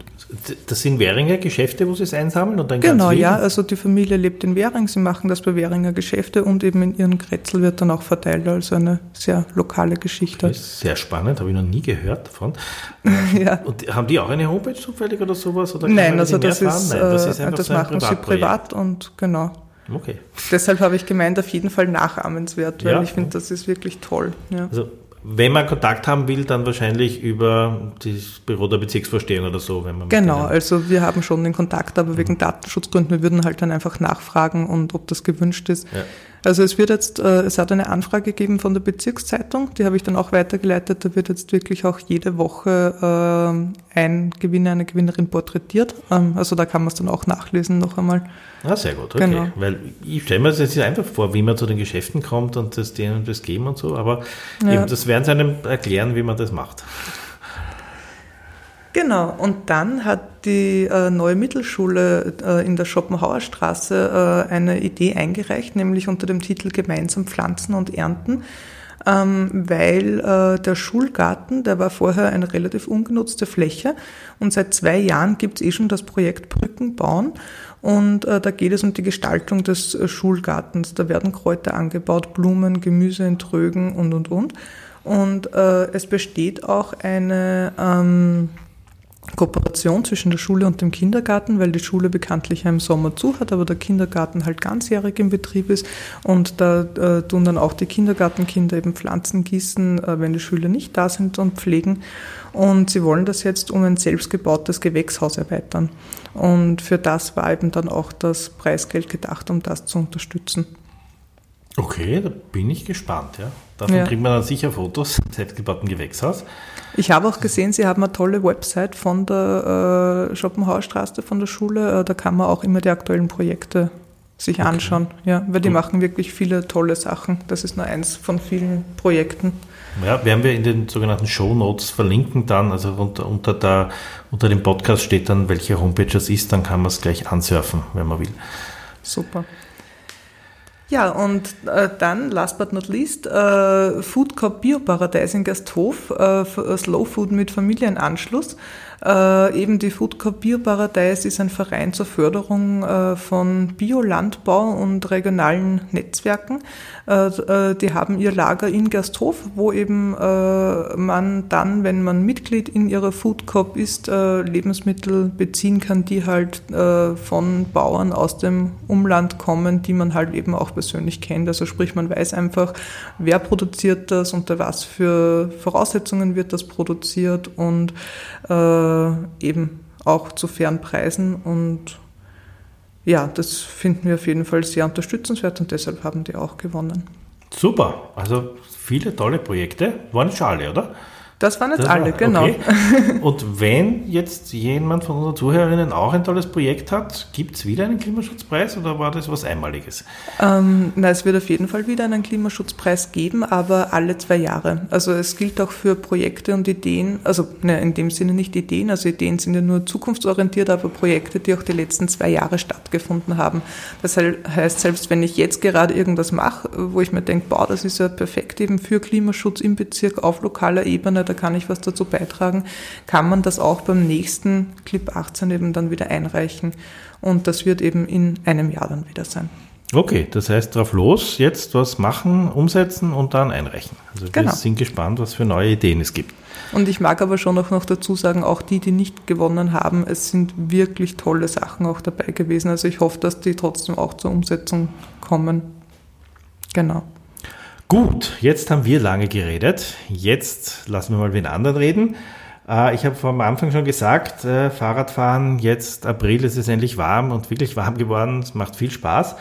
das sind Währinger Geschäfte, wo Sie es einsammeln und dann Genau, ja. Also die Familie lebt in Währing, sie machen das bei Währinger Geschäfte und eben in ihren Kretzel wird dann auch verteilt, also eine sehr lokale Geschichte. Das ist sehr spannend, habe ich noch nie gehört davon. <laughs> ja. Und haben die auch eine Homepage zufällig oder sowas? Oder Nein, also das ist, Nein, das äh, ist einfach das ein machen sie privat und genau. Okay. Deshalb habe ich gemeint, auf jeden Fall nachahmenswert, weil Ja. ich finde, das ist wirklich toll. Ja. Also wenn man Kontakt haben will, dann wahrscheinlich über das Büro der Bezirksvorstehung oder so, wenn man Genau, also wir haben schon den Kontakt, aber wegen Datenschutzgründen, wir würden halt dann einfach nachfragen und ob das gewünscht ist. Ja. Also es wird jetzt, äh, es hat eine Anfrage gegeben von der Bezirkszeitung, die habe ich dann auch weitergeleitet. Da wird jetzt wirklich auch jede Woche äh, ein Gewinner, eine Gewinnerin porträtiert. Ähm, also da kann man es dann auch nachlesen noch einmal. Ah, sehr gut, okay. Genau. Weil ich stelle mir das jetzt einfach vor, wie man zu den Geschäften kommt und das denen und das geben und so, aber ja. eben, das werden sie einem erklären, wie man das macht. Genau, und dann hat die äh, neue Mittelschule äh, in der Schopenhauer Straße äh, eine Idee eingereicht, nämlich unter dem Titel Gemeinsam pflanzen und ernten, ähm, weil äh, der Schulgarten, der war vorher eine relativ ungenutzte Fläche und seit zwei Jahren gibt es eh schon das Projekt Brücken bauen und äh, da geht es um die Gestaltung des äh, Schulgartens. Da werden Kräuter angebaut, Blumen, Gemüse in Trögen und, und, und. Und es besteht auch eine... Ähm, Kooperation zwischen der Schule und dem Kindergarten, weil die Schule bekanntlich im Sommer zu hat, aber der Kindergarten halt ganzjährig im Betrieb ist und da äh, tun dann auch die Kindergartenkinder eben Pflanzen gießen, äh, wenn die Schüler nicht da sind und pflegen und sie wollen das jetzt um ein selbstgebautes Gewächshaus erweitern und für das war eben dann auch das Preisgeld gedacht, um das zu unterstützen. Okay, da bin ich gespannt. Ja. Davon ja. kriegt man dann sicher Fotos, <laughs> selbstgebauten Gewächshaus. Ich habe auch gesehen, Sie haben eine tolle Website von der äh, Schopenhauerstraße, von der Schule. Äh, da kann man auch immer die aktuellen Projekte sich okay. anschauen. Ja, weil die Gut. machen wirklich viele tolle Sachen. Das ist nur eins von vielen Projekten. Ja, werden wir in den sogenannten Show Notes verlinken dann. Also unter, unter, der, unter dem Podcast steht dann, welche Homepage das ist. Dann kann man es gleich ansurfen, wenn man will. Super. Ja, und äh, dann, last but not least, äh, Food Corp Bioparadies in Gasthof, äh, Slow Food mit Familienanschluss. Äh, eben die Food Corp Bioparadies ist ein Verein zur Förderung äh, von Biolandbau und regionalen Netzwerken. Äh, äh, die haben ihr Lager in Gersthof, wo eben äh, man dann, wenn man Mitglied in ihrer Food Corp ist, äh, Lebensmittel beziehen kann, die halt von Bauern aus dem Umland kommen, die man halt eben auch persönlich kennt. Also sprich, man weiß einfach, wer produziert das, unter was für Voraussetzungen wird das produziert und äh, eben auch zu fairen Preisen und ja, das finden wir auf jeden Fall sehr unterstützenswert und deshalb haben die auch gewonnen. Super, also viele tolle Projekte, waren nicht alle, oder? Das waren jetzt das alle, war, genau. Okay. <laughs> Und wenn jetzt jemand von unseren Zuhörerinnen auch ein tolles Projekt hat, gibt es wieder einen Klimaschutzpreis oder war das was Einmaliges? Ähm, na, es wird auf jeden Fall wieder einen Klimaschutzpreis geben, aber alle zwei Jahre. Also es gilt auch für Projekte und Ideen, also ne, in dem Sinne nicht Ideen, also Ideen sind ja nur zukunftsorientiert, aber Projekte, die auch die letzten zwei Jahre stattgefunden haben. Das heißt, selbst wenn ich jetzt gerade irgendwas mache, wo ich mir denke, boah, das ist ja perfekt eben für Klimaschutz im Bezirk auf lokaler Ebene, da kann ich was dazu beitragen, kann man das auch beim nächsten Clip 18 eben dann wieder einreichen. Und das wird eben in einem Jahr dann wieder sein. Okay, das heißt drauf los, jetzt was machen, umsetzen und dann einreichen. Also wir genau. sind gespannt, was für neue Ideen es gibt. Und ich mag aber schon auch noch dazu sagen, auch die, die nicht gewonnen haben, es sind wirklich tolle Sachen auch dabei gewesen. Also ich hoffe, dass die trotzdem auch zur Umsetzung kommen. Genau. Gut, jetzt haben wir lange geredet. Jetzt lassen wir mal wen anderen reden. Äh, ich habe am Anfang schon gesagt, äh, Fahrradfahren, jetzt April ist es endlich warm und wirklich warm geworden. Es macht viel Spaß.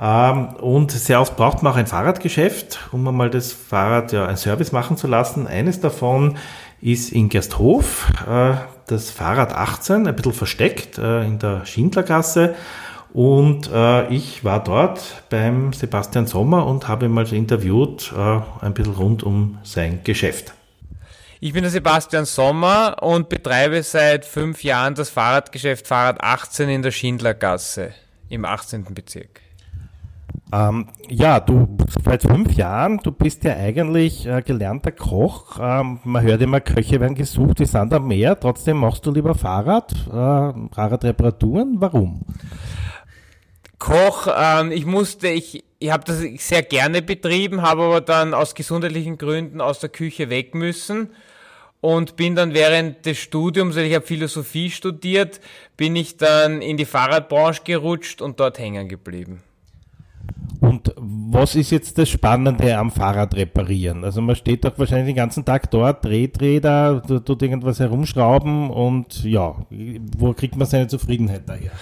Ähm, und sehr oft braucht man auch ein Fahrradgeschäft, um mal das Fahrrad ja ein Service machen zu lassen. Eines davon ist in Gersthof, äh, das Fahrrad 18, ein bisschen versteckt in der Schindlergasse. Und äh, ich war dort beim Sebastian Sommer und habe ihn mal interviewt, äh, ein bisschen rund um sein Geschäft. Ich bin der Sebastian Sommer und betreibe seit fünf Jahren das Fahrradgeschäft Fahrrad 18 in der Schindlergasse im 18. Bezirk. Ähm, ja, du seit fünf Jahren, du bist ja eigentlich äh, gelernter Koch. Ähm, man hört immer, Köche werden gesucht, die sind am Meer. Trotzdem machst du lieber Fahrrad, äh, Fahrradreparaturen. Warum? Koch, ähm, ich musste, ich, ich habe das sehr gerne betrieben, habe aber dann aus gesundheitlichen Gründen aus der Küche weg müssen und bin dann während des Studiums, also ich habe Philosophie studiert, bin ich dann in die Fahrradbranche gerutscht und dort hängen geblieben. Und was ist jetzt das Spannende am Fahrrad reparieren? Also man steht doch wahrscheinlich den ganzen Tag dort, dreht Räder, tut irgendwas herumschrauben und ja, wo kriegt man seine Zufriedenheit daher?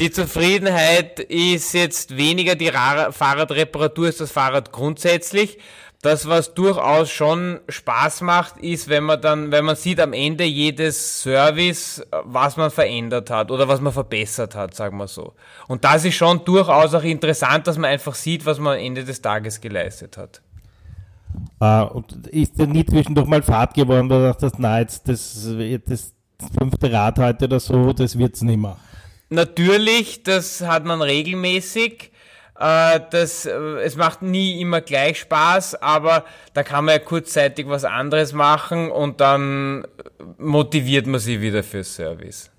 Die Zufriedenheit ist jetzt weniger die Fahrradreparatur, ist das Fahrrad grundsätzlich. Das, was durchaus schon Spaß macht, ist, wenn man dann, wenn man sieht am Ende jedes Service, was man verändert hat oder was man verbessert hat, sagen wir so. Und das ist schon durchaus auch interessant, dass man einfach sieht, was man am Ende des Tages geleistet hat. Uh, und ist denn nie zwischendurch mal Fahrt geworden, weil du dachtest, na, jetzt das, das fünfte Rad heute oder so, das wird's nicht mehr? Natürlich, das hat man regelmäßig. Äh, das, äh, es macht nie immer gleich Spaß, aber da kann man ja kurzzeitig was anderes machen und dann motiviert man sich wieder fürs Service.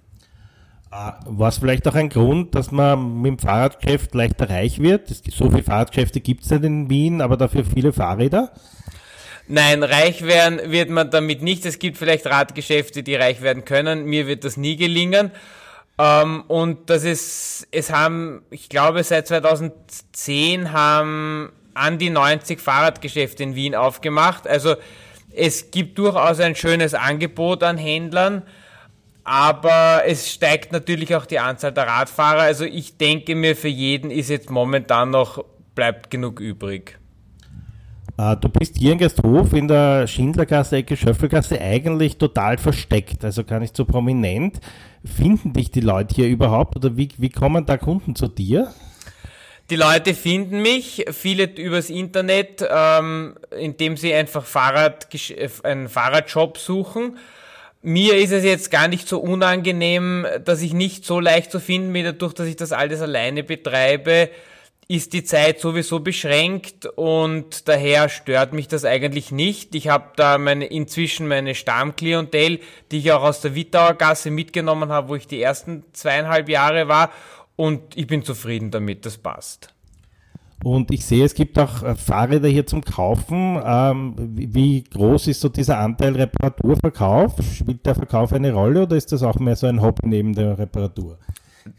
Ah, War es vielleicht auch ein Grund, dass man mit dem Fahrradgeschäft leichter reich wird? So viele Fahrradgeschäfte gibt es nicht in Wien, aber dafür viele Fahrräder? Nein, reich werden wird man damit nicht. Es gibt vielleicht Radgeschäfte, die reich werden können. Mir wird das nie gelingen. Ähm, und das ist, es haben, ich glaube, seit 2010 haben an die 90 Fahrradgeschäfte in Wien aufgemacht. Also es gibt durchaus ein schönes Angebot an Händlern, aber es steigt natürlich auch die Anzahl der Radfahrer. Also ich denke mir, für jeden ist jetzt momentan noch, bleibt genug übrig. Ah, du bist hier in Gasthof in der Schindlergasse, Ecke Schöffelgasse eigentlich total versteckt, also gar nicht so prominent. Finden dich die Leute hier überhaupt oder wie, wie kommen da Kunden zu dir? Die Leute finden mich, viele übers Internet, ähm, indem sie einfach Fahrrad, einen Fahrradshop suchen. Mir ist es jetzt gar nicht so unangenehm, dass ich nicht so leicht zu finden bin, dadurch, dass ich das alles alleine betreibe ist die Zeit sowieso beschränkt und daher stört mich das eigentlich nicht. Ich habe da meine, inzwischen meine Stammklientel, die ich auch aus der Wittauer Gasse mitgenommen habe, wo ich die ersten zweieinhalb Jahre war und ich bin zufrieden damit, das passt. Und ich sehe, es gibt auch äh, Fahrräder hier zum Kaufen. Ähm, wie groß ist so dieser Anteil Reparaturverkauf? Spielt der Verkauf eine Rolle oder ist das auch mehr so ein Hobby neben der Reparatur?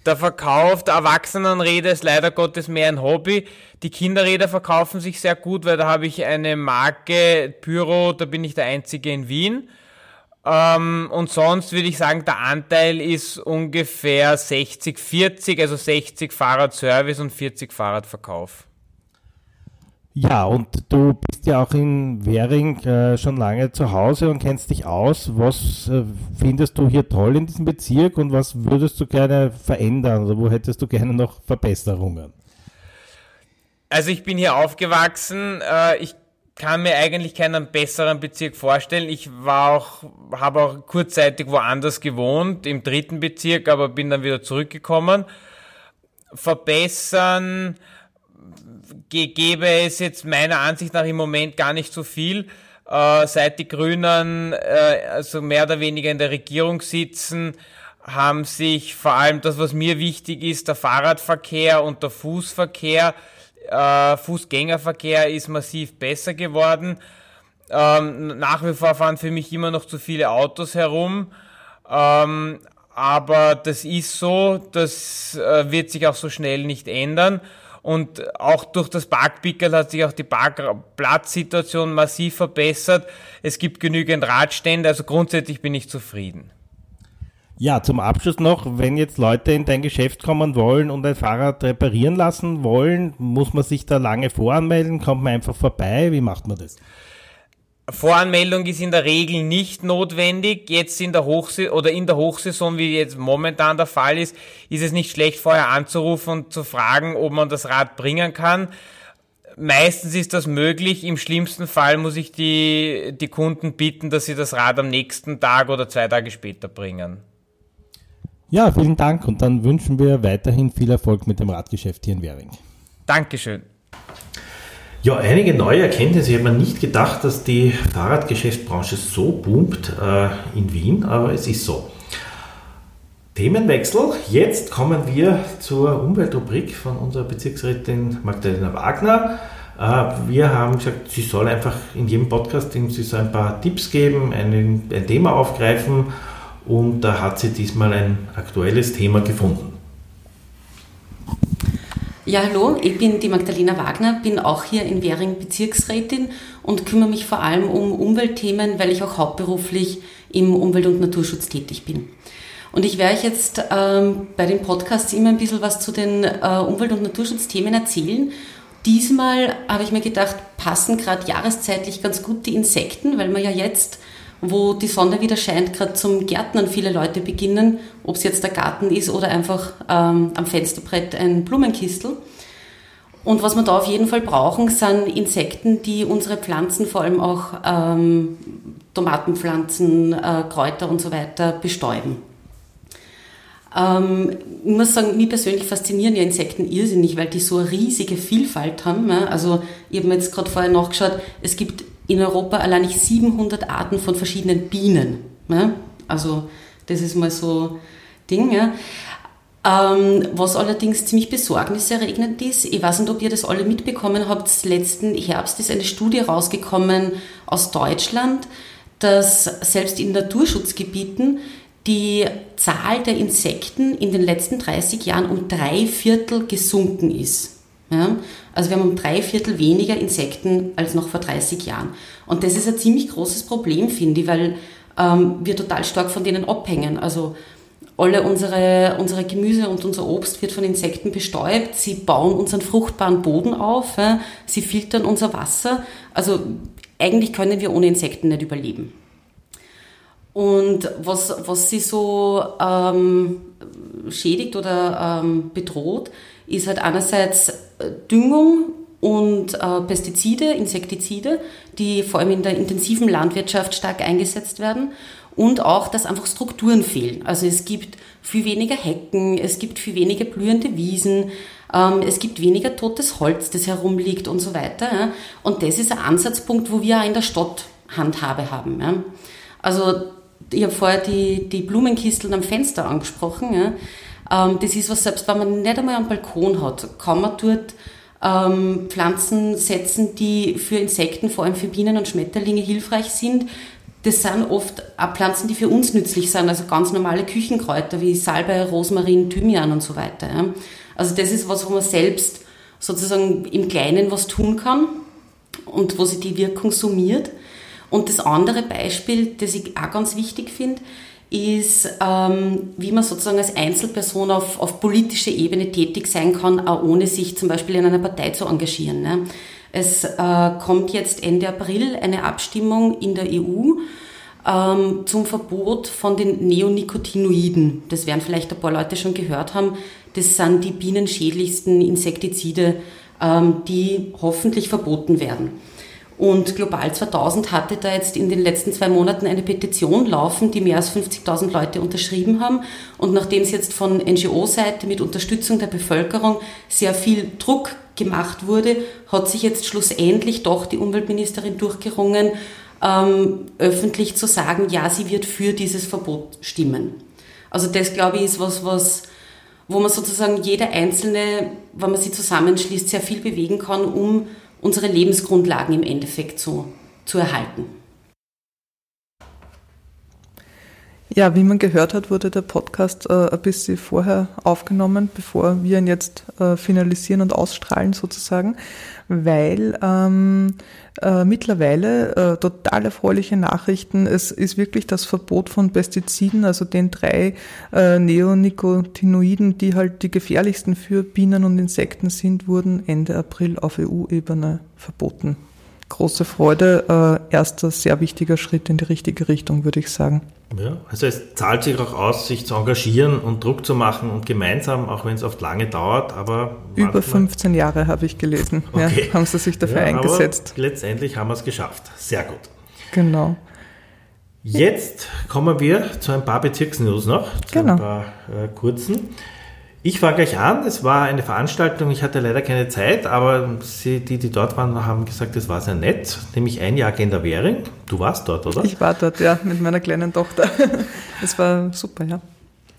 Der Verkauf der Erwachsenenräder ist leider Gottes mehr ein Hobby. Die Kinderräder verkaufen sich sehr gut, weil da habe ich eine Marke Pyro, da bin ich der Einzige in Wien. Ähm, und sonst würde ich sagen, der Anteil ist ungefähr 60-40, also 60 Fahrradservice und 40 Fahrradverkauf. Ja, und du bist ja auch in Währing äh, schon lange zu Hause und kennst dich aus. Was äh, findest du hier toll in diesem Bezirk und was würdest du gerne verändern oder wo hättest du gerne noch Verbesserungen? Also ich bin hier aufgewachsen. Äh, ich kann mir eigentlich keinen besseren Bezirk vorstellen. Ich war auch, habe auch kurzzeitig woanders gewohnt, im dritten Bezirk, aber bin dann wieder zurückgekommen. Verbessern gäbe es jetzt meiner Ansicht nach im Moment gar nicht so viel. Äh, seit die Grünen äh, also mehr oder weniger in der Regierung sitzen, haben sich vor allem das, was mir wichtig ist, der Fahrradverkehr und der Fußverkehr, äh, Fußgängerverkehr ist massiv besser geworden. Ähm, nach wie vor fahren für mich immer noch zu viele Autos herum. Ähm, aber das ist so, das äh, wird sich auch so schnell nicht ändern. Und auch durch das Parkpickel hat sich auch die Parkplatzsituation massiv verbessert. Es gibt genügend Radstände, also grundsätzlich bin ich zufrieden. Ja, zum Abschluss noch, wenn jetzt Leute in dein Geschäft kommen wollen und ein Fahrrad reparieren lassen wollen, muss man sich da lange voranmelden? Kommt man einfach vorbei? Wie macht man das? Voranmeldung ist in der Regel nicht notwendig. Jetzt in der Hochsaison oder in der Hochsaison, wie jetzt momentan der Fall ist, ist es nicht schlecht vorher anzurufen und zu fragen, ob man das Rad bringen kann. Meistens ist das möglich. Im schlimmsten Fall muss ich die, die Kunden bitten, dass sie das Rad am nächsten Tag oder zwei Tage später bringen. Ja, vielen Dank und dann wünschen wir weiterhin viel Erfolg mit dem Radgeschäft hier in Währing. Dankeschön. Ja, einige neue Erkenntnisse. Ich habe mir nicht gedacht, dass die Fahrradgeschäftsbranche so boomt äh, in Wien, aber es ist so. Themenwechsel. Jetzt kommen wir zur Umweltrubrik von unserer Bezirksrätin Magdalena Wagner. Äh, wir haben gesagt, sie soll einfach in jedem Podcast sie so ein paar Tipps geben, ein Thema aufgreifen und da hat sie diesmal ein aktuelles Thema gefunden. Ja, hallo, ich bin die Magdalena Wagner, bin auch hier in Währing Bezirksrätin und kümmere mich vor allem um Umweltthemen, weil ich auch hauptberuflich im Umwelt- und Naturschutz tätig bin. Und ich werde euch jetzt ähm, bei den Podcasts immer ein bisschen was zu den äh, Umwelt- und Naturschutzthemen erzählen. Diesmal habe ich mir gedacht, passen gerade jahreszeitlich ganz gut die Insekten, weil man ja jetzt, wo die Sonne wieder scheint, gerade zum Gärtnern viele Leute beginnen, ob es jetzt der Garten ist oder einfach ähm, am Fensterbrett ein Blumenkistel. Und was wir da auf jeden Fall brauchen, sind Insekten, die unsere Pflanzen, vor allem auch ähm, Tomatenpflanzen, äh, Kräuter und so weiter bestäuben. Ähm, ich muss sagen, mich persönlich faszinieren ja Insekten irrsinnig, weil die so eine riesige Vielfalt haben. Ja? Also ich habe mir jetzt gerade vorher nachgeschaut, es gibt in Europa allein 700 Arten von verschiedenen Bienen. Ja? Also das ist mal so Ding. Ja? Ähm, was allerdings ziemlich besorgniserregend ist, ich weiß nicht, ob ihr das alle mitbekommen habt, letzten Herbst ist eine Studie rausgekommen aus Deutschland, dass selbst in Naturschutzgebieten die Zahl der Insekten in den letzten 30 Jahren um drei Viertel gesunken ist. Ja? Also wir haben um drei Viertel weniger Insekten als noch vor 30 Jahren. Und das ist ein ziemlich großes Problem, finde ich, weil ähm, wir total stark von denen abhängen. Also alle unsere, unsere Gemüse und unser Obst wird von Insekten bestäubt. Sie bauen unseren fruchtbaren Boden auf. Ja? Sie filtern unser Wasser. Also eigentlich können wir ohne Insekten nicht überleben. Und was, was sie so ähm, schädigt oder ähm, bedroht, ist halt einerseits äh, Düngung und äh, Pestizide, Insektizide, die vor allem in der intensiven Landwirtschaft stark eingesetzt werden und auch, dass einfach Strukturen fehlen. Also es gibt viel weniger Hecken, es gibt viel weniger blühende Wiesen, ähm, es gibt weniger totes Holz, das herumliegt und so weiter. Und das ist ein Ansatzpunkt, wo wir auch in der Stadt Handhabe haben. Also ich habe vorher die, die Blumenkisteln am Fenster angesprochen. Ja. Ähm, das ist was, selbst wenn man nicht einmal einen Balkon hat, kann man dort ähm, Pflanzen setzen, die für Insekten, vor allem für Bienen und Schmetterlinge hilfreich sind. Das sind oft auch Pflanzen, die für uns nützlich sind, also ganz normale Küchenkräuter wie Salbei, Rosmarin, Thymian und so weiter. Also das ist was, wo man selbst sozusagen im Kleinen was tun kann und wo sich die Wirkung summiert. Und das andere Beispiel, das ich auch ganz wichtig finde, ist, ähm, wie man sozusagen als Einzelperson auf, auf politischer Ebene tätig sein kann, auch ohne sich zum Beispiel in einer Partei zu engagieren. Ne? Es äh, kommt jetzt Ende April eine Abstimmung in der EU ähm, zum Verbot von den Neonicotinoiden. Das werden vielleicht ein paar Leute schon gehört haben. Das sind die bienenschädlichsten Insektizide, ähm, die hoffentlich verboten werden. Und Global 2000 hatte da jetzt in den letzten zwei Monaten eine Petition laufen, die mehr als 50.000 Leute unterschrieben haben. Und nachdem es jetzt von NGO-Seite mit Unterstützung der Bevölkerung sehr viel Druck gemacht wurde, hat sich jetzt schlussendlich doch die Umweltministerin durchgerungen, ähm, öffentlich zu sagen, ja, sie wird für dieses Verbot stimmen. Also das, glaube ich, ist was, was wo man sozusagen jeder Einzelne, wenn man sie zusammenschließt, sehr viel bewegen kann, um unsere Lebensgrundlagen im Endeffekt zu, zu erhalten. Ja, wie man gehört hat, wurde der Podcast äh, ein bisschen vorher aufgenommen, bevor wir ihn jetzt äh, finalisieren und ausstrahlen sozusagen, weil ähm, äh, mittlerweile äh, total erfreuliche Nachrichten. Es ist wirklich das Verbot von Pestiziden, also den drei äh, Neonicotinoiden, die halt die gefährlichsten für Bienen und Insekten sind, wurden Ende April auf EU-Ebene verboten. Große Freude, äh, erster sehr wichtiger Schritt in die richtige Richtung, würde ich sagen. Ja, also es zahlt sich auch aus, sich zu engagieren und Druck zu machen und gemeinsam, auch wenn es oft lange dauert, aber... Über 15 Jahre habe ich gelesen, okay. ja, haben sie sich dafür ja, eingesetzt. letztendlich haben wir es geschafft. Sehr gut. Genau. Jetzt kommen wir zu ein paar Bezirksnews noch, zu genau. ein paar äh, kurzen. Ich fange gleich an. Es war eine Veranstaltung, ich hatte leider keine Zeit, aber Sie, die, die dort waren, haben gesagt, es war sehr nett, nämlich ein Jahr Agenda Währing. Du warst dort, oder? Ich war dort, ja, mit meiner kleinen Tochter. <laughs> Es war super, ja.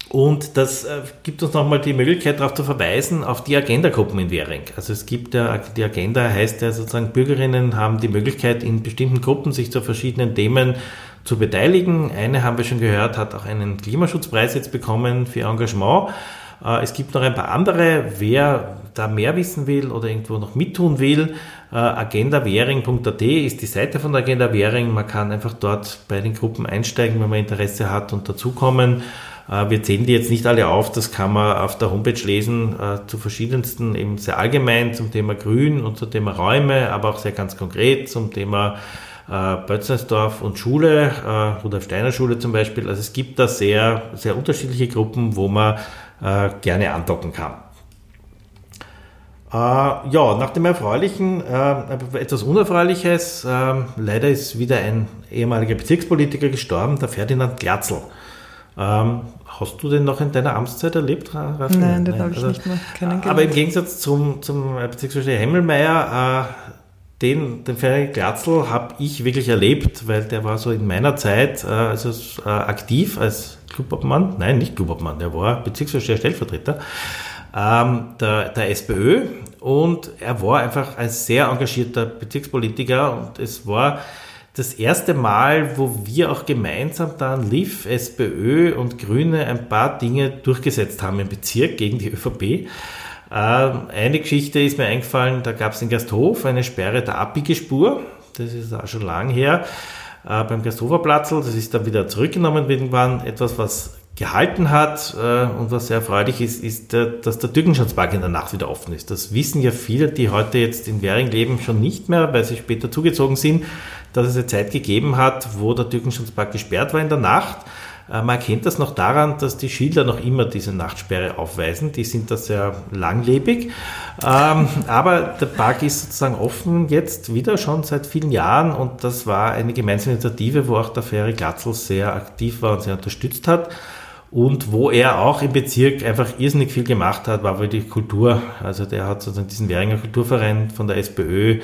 Und das äh, gibt uns nochmal die Möglichkeit darauf zu verweisen, auf die Agenda-Gruppen in Währing. Also es gibt ja, die Agenda heißt ja sozusagen, Bürgerinnen haben die Möglichkeit, in bestimmten Gruppen sich zu verschiedenen Themen zu beteiligen. Eine haben wir schon gehört, hat auch einen Klimaschutzpreis jetzt bekommen für Engagement. Äh, es gibt noch ein paar andere. Wer da mehr wissen will oder irgendwo noch mittun will, äh, agendawähring.at ist die Seite von der Agenda Währing. Man kann einfach dort bei den Gruppen einsteigen, wenn man Interesse hat und dazukommen. Äh, wir zählen die jetzt nicht alle auf, das kann man auf der Homepage lesen, zu verschiedensten, eben sehr allgemein zum Thema Grün und zum Thema Räume, aber auch sehr ganz konkret zum Thema äh, Bötzensdorf und Schule, äh, Rudolf Steiner Schule zum Beispiel. Also es gibt da sehr, sehr unterschiedliche Gruppen, wo man äh, gerne andocken kann. Äh, ja, nach dem Erfreulichen, äh, etwas Unerfreuliches. Äh, leider ist wieder ein ehemaliger Bezirkspolitiker gestorben, der Ferdinand Glatzel. Ähm, hast du den noch in deiner Amtszeit erlebt, Raphael? Nein, den habe ich also, nicht mehr kennengelernt. Aber im Gegensatz zum, zum Bezirksvorsteher Hemmelmeier, äh, den, den Ferdinand Glatzel habe ich wirklich erlebt, weil der war so in meiner Zeit äh, also, äh, aktiv als Clubobmann, nein, nicht Clubobmann, der war Bezirksvorsteher Stellvertreter ähm, der, der SPÖ. Und er war einfach ein sehr engagierter Bezirkspolitiker. Und es war das erste Mal, wo wir auch gemeinsam dann LIV, SPÖ und Grüne ein paar Dinge durchgesetzt haben im Bezirk gegen die ÖVP. Ähm, eine Geschichte ist mir eingefallen, da gab es in Gasthof eine Sperre der Abbiegespur, das ist auch schon lang her, äh, beim Gasthoferplatzl, das ist dann wieder zurückgenommen worden, etwas, was gehalten hat äh, und was sehr erfreulich ist, ist, der, dass der Türkenschatzpark in der Nacht wieder offen ist. Das wissen ja viele, die heute jetzt in Währing leben, schon nicht mehr, weil sie später zugezogen sind, dass es eine Zeit gegeben hat, wo der Türkenschatzpark gesperrt war in der Nacht. Äh, man erkennt das noch daran, dass die Schilder noch immer diese Nachtsperre aufweisen. Die sind da sehr langlebig. Ähm, aber der Park ist sozusagen offen jetzt wieder schon seit vielen Jahren und das war eine gemeinsame Initiative, wo auch der Ferry Glatzel sehr aktiv war und sehr unterstützt hat. Und wo er auch im Bezirk einfach irrsinnig viel gemacht hat, war wohl die Kultur. Also der hat sozusagen diesen Währinger Kulturverein von der SPÖ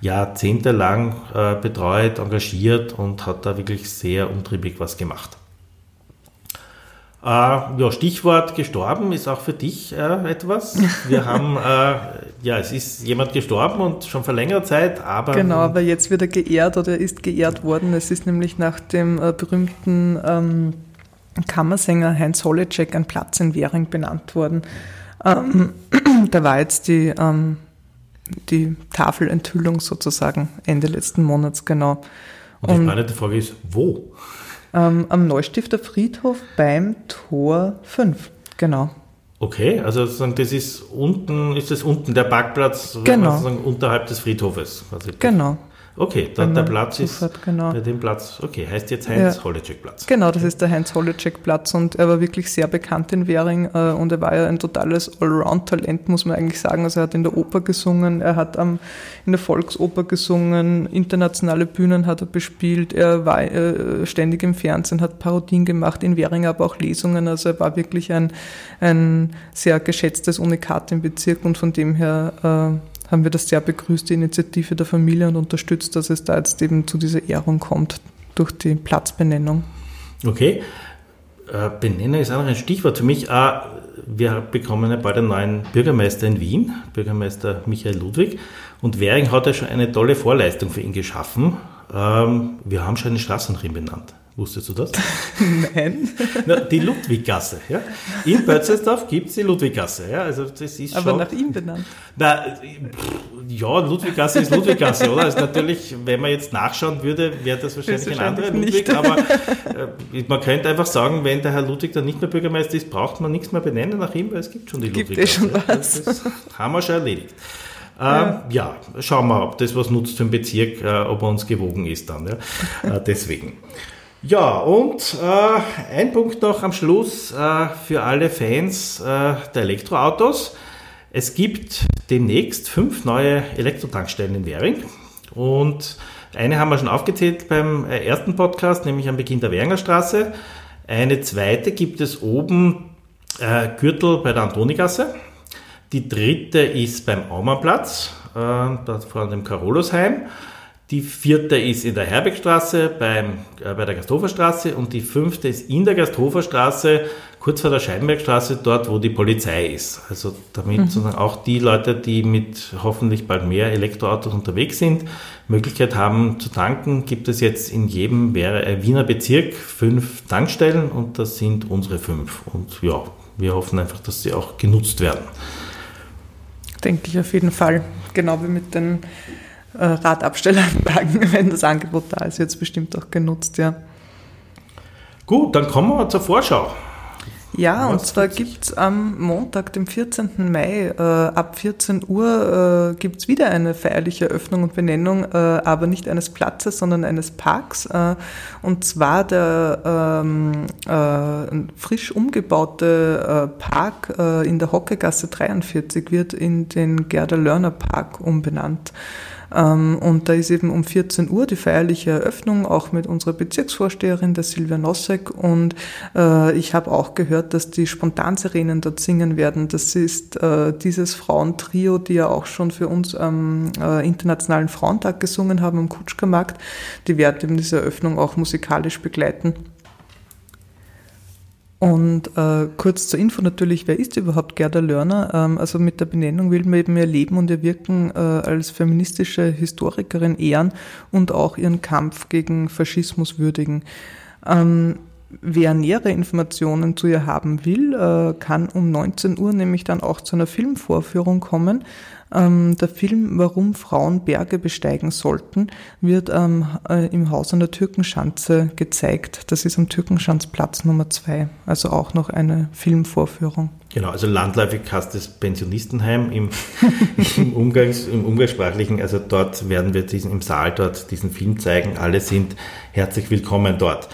jahrzehntelang äh, betreut, engagiert und hat da wirklich sehr umtriebig was gemacht. Äh, ja, Stichwort gestorben ist auch für dich äh, etwas. Wir <laughs> haben, äh, ja, es ist jemand gestorben und schon vor längerer Zeit, aber. Genau, aber jetzt wird er geehrt oder ist geehrt worden. Es ist nämlich nach dem äh, berühmten ähm, Kammersänger Heinz Holecek ein Platz in Währing benannt worden. Ähm, <clears throat> da war jetzt die, ähm, die Tafelenthüllung sozusagen Ende letzten Monats, genau. Und die spannende Frage ist, wo? Ähm, am Neustifter Friedhof beim Tor 5, genau. Okay, also sozusagen das ist unten, ist das unten der Parkplatz genau. sozusagen unterhalb des Friedhofes? Genau. Okay, da, der Platz ist hat, genau. bei dem Platz, okay, heißt jetzt Heinz ja. Holecek Platz. Genau, das ist der Heinz Holecek Platz und er war wirklich sehr bekannt in Währing äh, und er war ja ein totales Allround-Talent, muss man eigentlich sagen. Also er hat in der Oper gesungen, er hat ähm, in der Volksoper gesungen, internationale Bühnen hat er bespielt, er war äh, ständig im Fernsehen, hat Parodien gemacht, in Währing aber auch Lesungen, also er war wirklich ein, ein sehr geschätztes Unikat im Bezirk und von dem her äh, haben wir das sehr begrüßt, die Initiative der Familie und unterstützt, dass es da jetzt eben zu dieser Ehrung kommt durch die Platzbenennung. Okay. Äh, Benennung ist auch noch ein Stichwort für mich. Äh, wir bekommen ja bald einen neuen Bürgermeister in Wien, Bürgermeister Michael Ludwig. Und Währing hat ja schon eine tolle Vorleistung für ihn geschaffen. Ähm, wir haben schon eine Straße nach ihm benannt. Wusstest du das? <laughs> Nein. <laughs> Na, die Ludwiggasse. Ja? In Bötzelsdorf gibt es die Ludwiggasse. Ja? Also das ist Aber schon, nach ihm benannt. Na, ja, Ludwiggasse ist Ludwiggasse, oder? Also natürlich, wenn man jetzt nachschauen würde, wäre das wahrscheinlich, ein anderer Ludwig. Aber äh, man könnte einfach sagen, wenn der Herr Ludwig dann nicht mehr Bürgermeister ist, braucht man nichts mehr benennen nach ihm, weil es gibt schon die gibt Ludwiggasse. Schon was. Das haben wir schon erledigt. Ja. Ähm, ja. schauen wir, ob das was nutzt für den Bezirk, äh, ob er uns gewogen ist dann. Ja? Äh, deswegen. Ja, und äh, ein Punkt noch am Schluss äh, für alle Fans äh, der Elektroautos. Es gibt demnächst fünf neue Elektrotankstellen in Währing. Und eine haben wir schon aufgezählt beim äh, ersten Podcast, nämlich am Beginn der Währinger Straße. Eine zweite gibt es oben äh, Gürtel bei der Antonigasse. Die dritte ist beim Aumannplatz, äh, da vor dem Carolusheim. Die vierte ist in der Herbeckstraße beim, äh, bei der Gasthoferstraße und die fünfte ist in der Gasthoferstraße, kurz vor der Scheibenbergstraße, dort, wo die Polizei ist. Also damit mhm. sondern auch die Leute, die mit hoffentlich bald mehr Elektroautos unterwegs sind, Möglichkeit haben zu tanken, gibt es jetzt in jedem äh, Wiener Bezirk fünf Tankstellen und das sind unsere fünf. Und ja, wir hoffen einfach, dass sie auch genutzt werden. Denke ich auf jeden Fall. Genau wie mit den äh, Radabstellanlagen, <laughs> wenn das Angebot da ist, jetzt bestimmt auch genutzt, ja. Gut, dann kommen wir zur Vorschau. Ja, und zwar gibt es am Montag, dem 14. Mai, äh, ab 14 Uhr äh, gibt es wieder eine feierliche Eröffnung und Benennung, äh, aber nicht eines Platzes, sondern eines Parks. Äh, und zwar der ähm, äh, frisch umgebaute äh, Park äh, in der Hockegasse 43 wird in den Gerda Lörner Park umbenannt. Ähm, und da ist eben um 14 Uhr die feierliche Eröffnung, auch mit unserer Bezirksvorsteherin, der Silvia Nossek. Und äh, ich habe auch gehört, dass die Spontansirenen dort singen werden. Das ist äh, dieses Frauentrio, die ja auch schon für uns am äh, Internationalen Frauentag gesungen haben am Kutschkermarkt. Die werden eben diese Eröffnung auch musikalisch begleiten. Und äh, kurz zur Info natürlich, wer ist überhaupt Gerda Lörner? Ähm, also mit der Benennung will man eben ihr Leben und ihr Wirken äh, als feministische Historikerin ehren und auch ihren Kampf gegen Faschismus würdigen. Ähm, wer nähere Informationen zu ihr haben will, äh, kann um 19 Uhr nämlich dann auch zu einer Filmvorführung kommen. Ähm, der Film Warum Frauen Berge besteigen sollten wird ähm, äh, im Haus an der Türkenschanze gezeigt. Das ist am Türkenschanzplatz Nummer zwei. Also auch noch eine Filmvorführung. Genau, also landläufig heißt es Pensionistenheim im, <laughs> im, Umgangs-, im Umgangssprachlichen. Also dort werden wir diesen, im Saal dort diesen Film zeigen. Alle sind herzlich willkommen dort.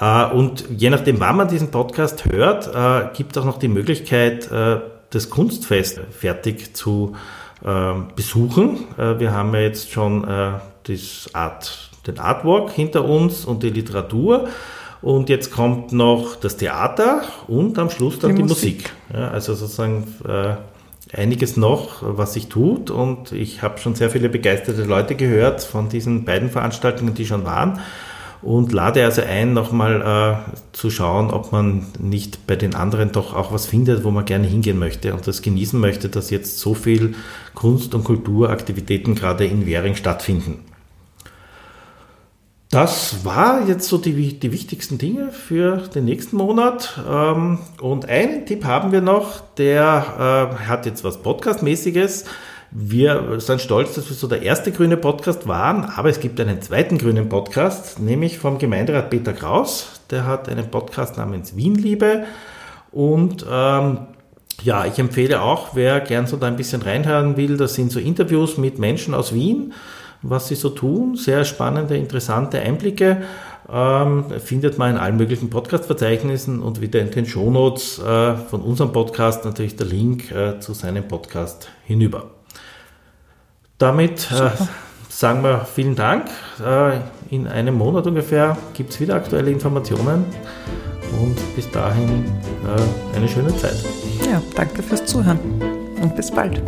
Äh, und je nachdem, wann man diesen Podcast hört, äh, gibt es auch noch die Möglichkeit, das Kunstfest fertig zu besuchen. Äh, wir haben ja jetzt schon äh, das Art, den Artwork hinter uns und die Literatur. Und jetzt kommt noch das Theater und am Schluss dann die, die Musik. Musik. Ja, also sozusagen äh, einiges noch, was sich tut. Und ich habe schon sehr viele begeisterte Leute gehört von diesen beiden Veranstaltungen, die schon waren und lade also ein, nochmal äh, zu schauen, ob man nicht bei den anderen doch auch was findet, wo man gerne hingehen möchte und das genießen möchte, dass jetzt so viel Kunst- und Kulturaktivitäten gerade in Währing stattfinden. Das war jetzt so die, die wichtigsten Dinge für den nächsten Monat. Ähm, und einen Tipp haben wir noch, der äh, hat jetzt was Podcastmäßiges. Wir sind stolz, dass wir so der erste grüne Podcast waren, aber es gibt einen zweiten grünen Podcast, nämlich vom Gemeinderat Peter Kraus. Der hat einen Podcast namens Wienliebe und ähm, ja, ich empfehle auch, wer gern so da ein bisschen reinhören will, das sind so Interviews mit Menschen aus Wien, was sie so tun, sehr spannende, interessante Einblicke. Ähm, findet man in allen möglichen Podcast-Verzeichnissen und wieder in den Shownotes äh, von unserem Podcast natürlich der Link äh, zu seinem Podcast hinüber. Damit äh, sagen wir vielen Dank. Äh, in einem Monat ungefähr gibt es wieder aktuelle Informationen und bis dahin äh, eine schöne Zeit. Ja, danke fürs Zuhören und bis bald.